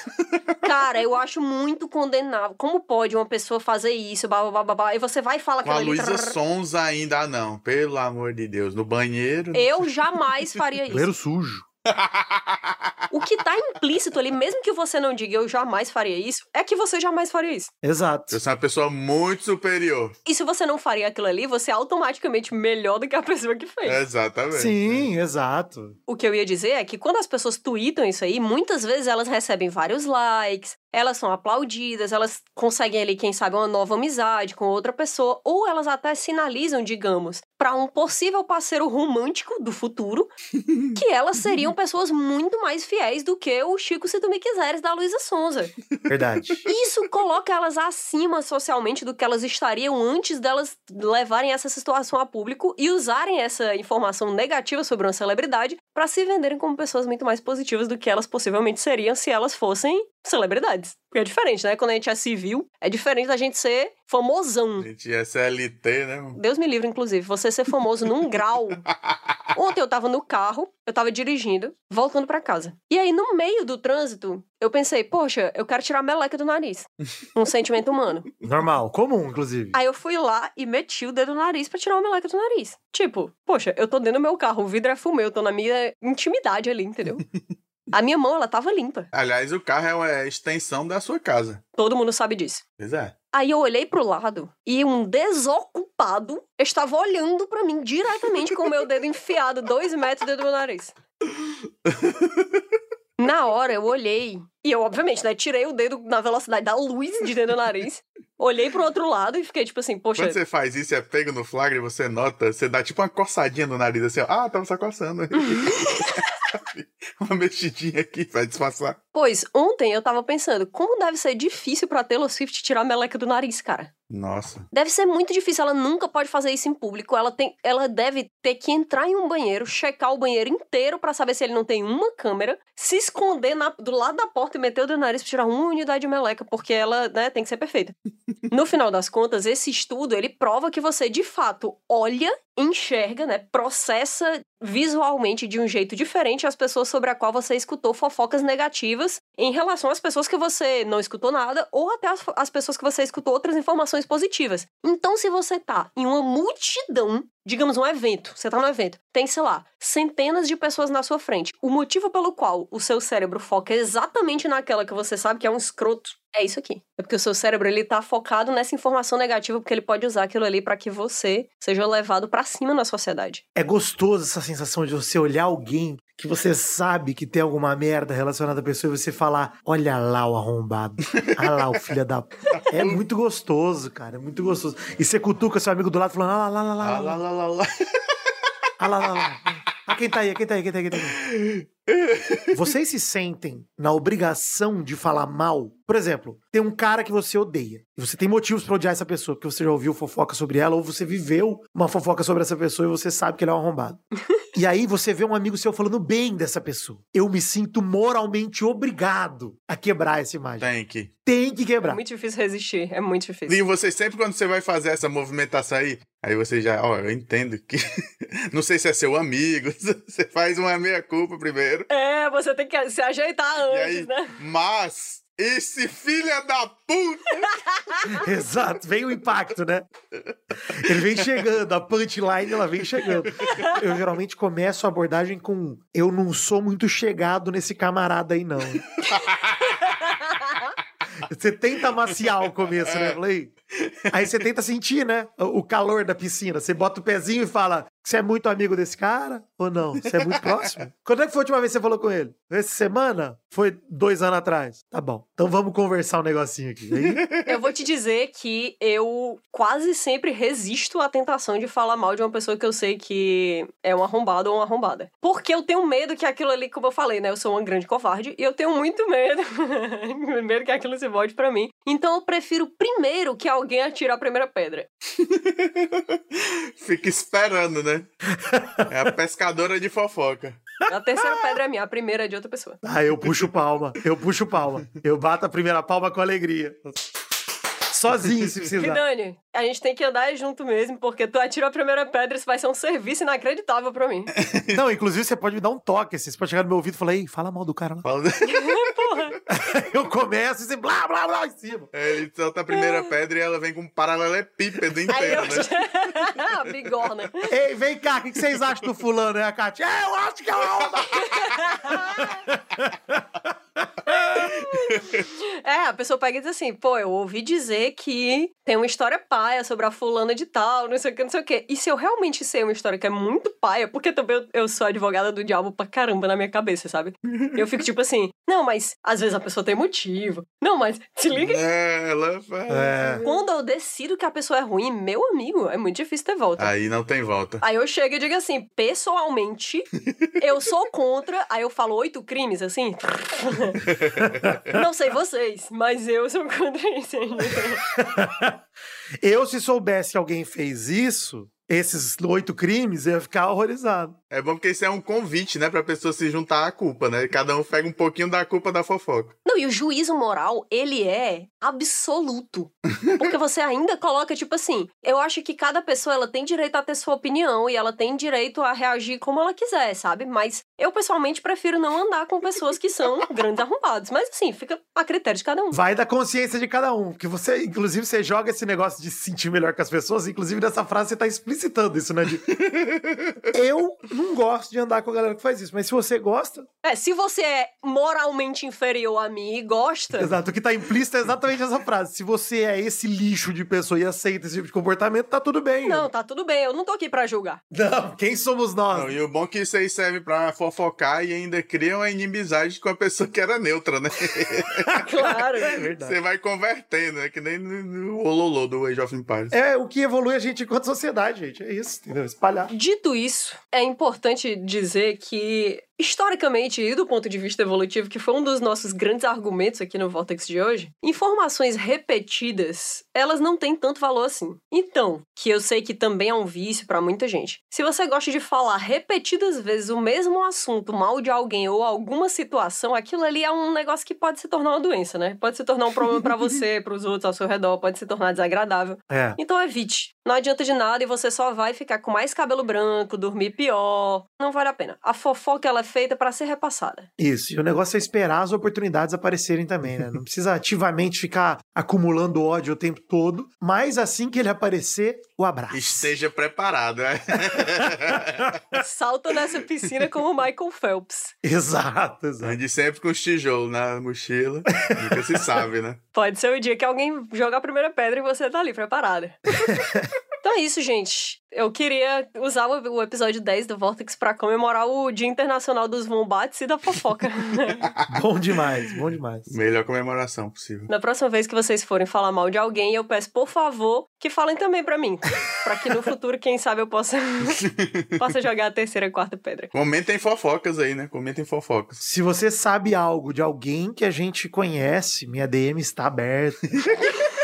Cara, eu acho muito condenável. Como pode uma pessoa fazer isso, babá, babá, e você vai e fala Com a. Luísa trrr. Sonza ainda não. Pelo amor de Deus. No banheiro. Eu jamais faria isso. Banheiro sujo. [laughs] O que tá implícito ali, mesmo que você não diga eu jamais faria isso, é que você jamais faria isso. Exato. Eu sou uma pessoa muito superior. E se você não faria aquilo ali, você é automaticamente melhor do que a pessoa que fez. Exatamente. Sim, exato. O que eu ia dizer é que quando as pessoas tweetam isso aí, muitas vezes elas recebem vários likes, elas são aplaudidas, elas conseguem ali, quem sabe, uma nova amizade com outra pessoa, ou elas até sinalizam, digamos, para um possível parceiro romântico do futuro, [laughs] que elas seriam pessoas muito mais fiéis do que o Chico Se Tu Me Quiseres da Luísa Sonza. Verdade. [laughs] Isso coloca elas acima socialmente do que elas estariam antes delas levarem essa situação a público e usarem essa informação negativa sobre uma celebridade para se venderem como pessoas muito mais positivas do que elas possivelmente seriam se elas fossem celebridades. Porque é diferente, né? Quando a gente é civil, é diferente da gente ser famosão. A gente é CLT, né? Deus me livre, inclusive, você ser famoso num grau. [laughs] Ontem eu tava no carro, eu tava dirigindo, voltando pra casa. E aí, no meio do trânsito, eu pensei, poxa, eu quero tirar a meleca do nariz. [laughs] Um sentimento humano. Normal, comum, inclusive. Aí eu fui lá e meti o dedo no nariz pra tirar a meleca do nariz. Tipo, poxa, eu tô dentro do meu carro, o vidro é fumê, eu tô na minha intimidade ali, entendeu? [laughs] A minha mão, ela tava limpa. Aliás, o carro é uma extensão da sua casa. Todo mundo sabe disso. Pois é. Aí eu olhei pro lado e um desocupado estava olhando pra mim diretamente com o meu dedo enfiado dois metros dentro do meu nariz. [laughs] Na hora eu olhei e eu, obviamente, né, tirei o dedo na velocidade da luz de dentro do nariz. Olhei pro outro lado e fiquei tipo assim, poxa. Quando você faz isso, é pego no flagra e você nota, você dá tipo uma coçadinha no nariz assim, ó. Ah, tava só coçando. [laughs] uma mexidinha aqui pra disfarçar. Pois, ontem eu tava pensando, como deve ser difícil pra Taylor Swift tirar a meleca do nariz, cara. Nossa. Deve ser muito difícil. Ela nunca pode fazer isso em público. Ela, tem, ela deve ter que entrar em um banheiro, checar o banheiro inteiro para saber se ele não tem uma câmera, se esconder na, do lado da porta e meter o dedo no nariz pra tirar uma unidade de meleca, porque ela né, tem que ser perfeita. no final das contas, esse estudo ele prova que você de fato olha enxerga, né, processa visualmente de um jeito diferente as pessoas sobre a qual você escutou fofocas negativas em relação às pessoas que você não escutou nada ou até as, as pessoas que você escutou outras informações positivas. Então, se você tá em uma multidão digamos, um evento. Você tá no evento. Tem, sei lá, centenas de pessoas na sua frente. O motivo pelo qual o seu cérebro foca exatamente naquela que você sabe que é um escroto é isso aqui. É porque o seu cérebro ele tá focado nessa informação negativa porque ele pode usar aquilo ali para que você seja levado para cima na sociedade. É gostoso essa sensação de você olhar alguém que você sabe que tem alguma merda relacionada à pessoa e você falar: "Olha lá o arrombado. Olha lá o filho da É muito gostoso, cara, é muito gostoso. E você cutuca seu amigo do lado falando: "Ah lá lá lá lá lá lá lá lá". Ah lá lá lá. Ah, quem tá aí? Quem tá aí? Quem tá aí? Quem tá aí? [laughs] Vocês se sentem na obrigação de falar mal? Por exemplo, tem um cara que você odeia. E você tem motivos para odiar essa pessoa, porque você já ouviu fofoca sobre ela, ou você viveu uma fofoca sobre essa pessoa e você sabe que ele é um arrombado. [laughs] e aí você vê um amigo seu falando bem dessa pessoa. Eu me sinto moralmente obrigado a quebrar essa imagem. Tem que. Tem que quebrar. É muito difícil resistir, é muito difícil. E você sempre quando você vai fazer essa movimentação aí, aí você já, ó, eu entendo que [laughs] não sei se é seu amigo, você faz uma meia culpa primeiro. É, você tem que se ajeitar antes, aí, né? Mas esse filho da puta! [laughs] Exato, vem o impacto, né? Ele vem chegando, a punchline ela vem chegando. Eu geralmente começo a abordagem com: Eu não sou muito chegado nesse camarada aí, não. [laughs] Você tenta maciar o começo, né? Falei. Aí você tenta sentir, né? O calor da piscina. Você bota o pezinho e fala: Você é muito amigo desse cara ou não? Você é muito próximo? [laughs] Quando é que foi a última vez que você falou com ele? Essa semana? Foi dois anos atrás. Tá bom. Então vamos conversar um negocinho aqui. Aí... [laughs] Eu vou te dizer que eu quase sempre resisto à tentação de falar mal de uma pessoa que eu sei que é um arrombado ou uma arrombada. Porque eu tenho medo que aquilo ali, como eu falei, né? Eu sou uma grande covarde e eu tenho muito medo. [laughs] medo que aquilo se volte para mim. Então eu prefiro primeiro que alguém atire a primeira pedra. [laughs] Fica esperando, né? É a pescadora de fofoca. A terceira pedra é minha, a primeira é de outra pessoa. Ah, eu puxo palma. Eu puxo palma. Eu bato a primeira palma com alegria. Sozinho, se precisar. E Dani, a gente tem que andar junto mesmo, porque tu atira a primeira pedra, isso vai ser um serviço inacreditável pra mim. Não, inclusive você pode me dar um toque, assim, você pode chegar no meu ouvido e falar, ei, fala mal do cara lá. Fala... [laughs] Porra. [laughs] Eu começo e você blá, blá, blá em cima. É, ele solta a primeira pedra e ela vem com um paralelepípedo inteiro, eu... né? [laughs] Bigorna. Ei, vem cá, o que vocês acham do fulano, né, a Kátia? É, eu acho que é uma [laughs] onda. [laughs] É, a pessoa pega e diz assim, pô, eu ouvi dizer que tem uma história paia sobre a fulana de tal, não sei o que, não sei o que. E se eu realmente sei uma história que é muito paia, porque também eu, eu sou advogada do diabo pra caramba na minha cabeça, sabe? Eu fico tipo assim, não, mas às vezes a pessoa tem motivo. Não, mas se liga. É, ela faz. É. Quando eu decido que a pessoa é ruim, meu amigo, é muito difícil ter volta. Aí não tem volta. Aí eu chego e digo assim, pessoalmente, eu sou contra. Aí eu falo oito crimes, assim. [laughs] Não sei vocês, mas eu sou contra isso. [laughs] Eu, se soubesse que alguém fez isso, esses oito crimes, eu ia ficar horrorizado. É bom porque isso é um convite, né, pra pessoa se juntar à culpa, né? Cada um pega um pouquinho da culpa da fofoca. Não, e o juízo moral, ele é absoluto. Porque [laughs] você ainda coloca, tipo assim, eu acho que cada pessoa, ela tem direito a ter sua opinião e ela tem direito a reagir como ela quiser, sabe? Mas eu, pessoalmente, prefiro não andar com pessoas que são [laughs] grandes arrombados. Mas, assim, fica a critério de cada um. Vai da consciência de cada um. Que você, inclusive, você joga esse negócio de se sentir melhor com as pessoas. Inclusive, nessa frase, você tá explicitando isso, né? De... [laughs] eu não gosto de andar com a galera que faz isso. Mas se você gosta. É, se você é moralmente inferior a mim e gosta. Exato. O que tá implícito é exatamente essa frase. Se você é esse lixo de pessoa e aceita esse tipo de comportamento, tá tudo bem. Não, tá tudo bem. Eu não tô aqui pra julgar. Não, quem somos nós? Não, e o bom é que isso aí serve pra fofocar e ainda cria uma inimizade com a pessoa que era neutra, né? [laughs] claro. É verdade. Você vai convertendo, é que nem no, no Ololô do Age of Empires. É o que evolui a gente enquanto sociedade, gente. É isso, entendeu? Espalhar. Dito isso, é importante dizer que historicamente e do ponto de vista evolutivo, que foi um dos nossos grandes argumentos aqui no Vortex de hoje, informações repetidas, elas não têm tanto valor assim. Então, que eu sei que também é um vício para muita gente. Se você gosta de falar repetidas vezes o mesmo assunto mal de alguém ou alguma situação, aquilo ali é um negócio que pode se tornar uma doença, né? Pode se tornar um problema para você, [laughs] para os outros ao seu redor, pode se tornar desagradável. É. Então evite. Não adianta de nada e você só vai ficar com mais cabelo branco, dormir pior. Não vale a pena. A fofoca ela feita para ser repassada. Isso. E o negócio é esperar as oportunidades aparecerem também, né? Não precisa ativamente ficar acumulando ódio o tempo todo, mas assim que ele aparecer, o abraço. Esteja preparado, né? [laughs] Salta nessa piscina como Michael Phelps. Exato, exato. Ande sempre com os tijolos na mochila. Nunca se sabe, né? Pode ser o dia que alguém joga a primeira pedra e você tá ali preparada. [laughs] Então é isso, gente. Eu queria usar o episódio 10 do Vortex para comemorar o Dia Internacional dos Vombates e da fofoca. [laughs] bom demais, bom demais. Melhor comemoração possível. Na próxima vez que vocês forem falar mal de alguém, eu peço, por favor, que falem também para mim. para que no futuro, quem sabe, eu possa, [laughs] possa jogar a terceira e quarta pedra. Comentem fofocas aí, né? Comentem fofocas. Se você sabe algo de alguém que a gente conhece, minha DM está aberta. [laughs]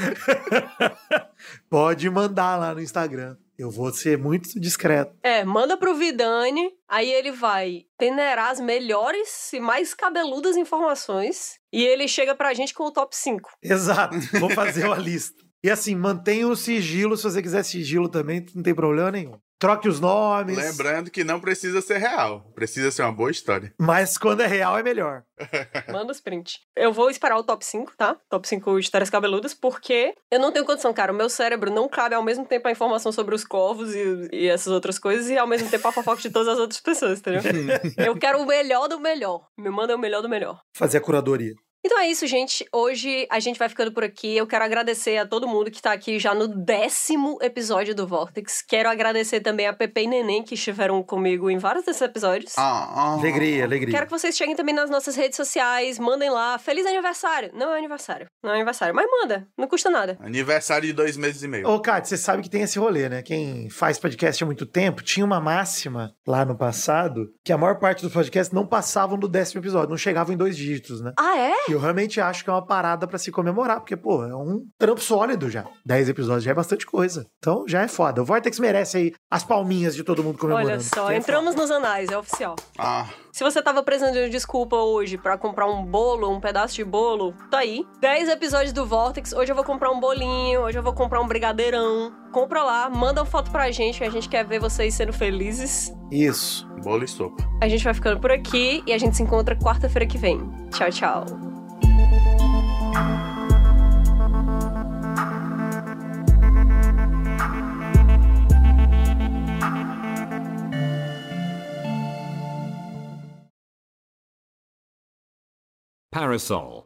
[laughs] Pode mandar lá no Instagram. Eu vou ser muito discreto. É, manda pro Vidani, aí ele vai peneirar as melhores e mais cabeludas informações e ele chega pra gente com o top 5. Exato, vou fazer uma lista. E assim, mantenha o sigilo, se você quiser sigilo também, não tem problema nenhum. Troque os nomes. Lembrando que não precisa ser real. Precisa ser uma boa história. Mas quando é real é melhor. [laughs] Manda os print. Eu vou esperar o top 5, tá? Top 5 histórias cabeludas, porque eu não tenho condição, cara. O meu cérebro não cabe ao mesmo tempo a informação sobre os corvos e, e essas outras coisas e ao mesmo tempo a fofoca de todas as outras pessoas, entendeu? [laughs] eu quero o melhor do melhor. Me manda o melhor do melhor. Fazer a curadoria. Então é isso, gente. Hoje a gente vai ficando por aqui. Eu quero agradecer a todo mundo que tá aqui já no décimo episódio do Vortex. Quero agradecer também a Pepe e Neném que estiveram comigo em vários desses episódios. Ah, ah, alegria, alegria. Quero que vocês cheguem também nas nossas redes sociais, mandem lá. Feliz aniversário! Não é aniversário, não é aniversário, mas manda, não custa nada. Aniversário de dois meses e meio. Ô, Kátia, você sabe que tem esse rolê, né? Quem faz podcast há muito tempo tinha uma máxima lá no passado que a maior parte dos podcasts não passavam do décimo episódio, não chegavam em dois dígitos, né? Ah, é? E eu realmente acho que é uma parada para se comemorar, porque, pô, é um trampo sólido já. Dez episódios já é bastante coisa. Então já é foda. O Vortex merece aí as palminhas de todo mundo comemorando. Olha só, entramos nos anais, é oficial. Ah. Se você tava precisando de desculpa hoje para comprar um bolo, um pedaço de bolo, tá aí. 10 episódios do Vortex. Hoje eu vou comprar um bolinho, hoje eu vou comprar um brigadeirão. Compra lá, manda uma foto pra gente, que a gente quer ver vocês sendo felizes. Isso. Bolo e sopa. A gente vai ficando por aqui e a gente se encontra quarta-feira que vem. Tchau, tchau. Parasol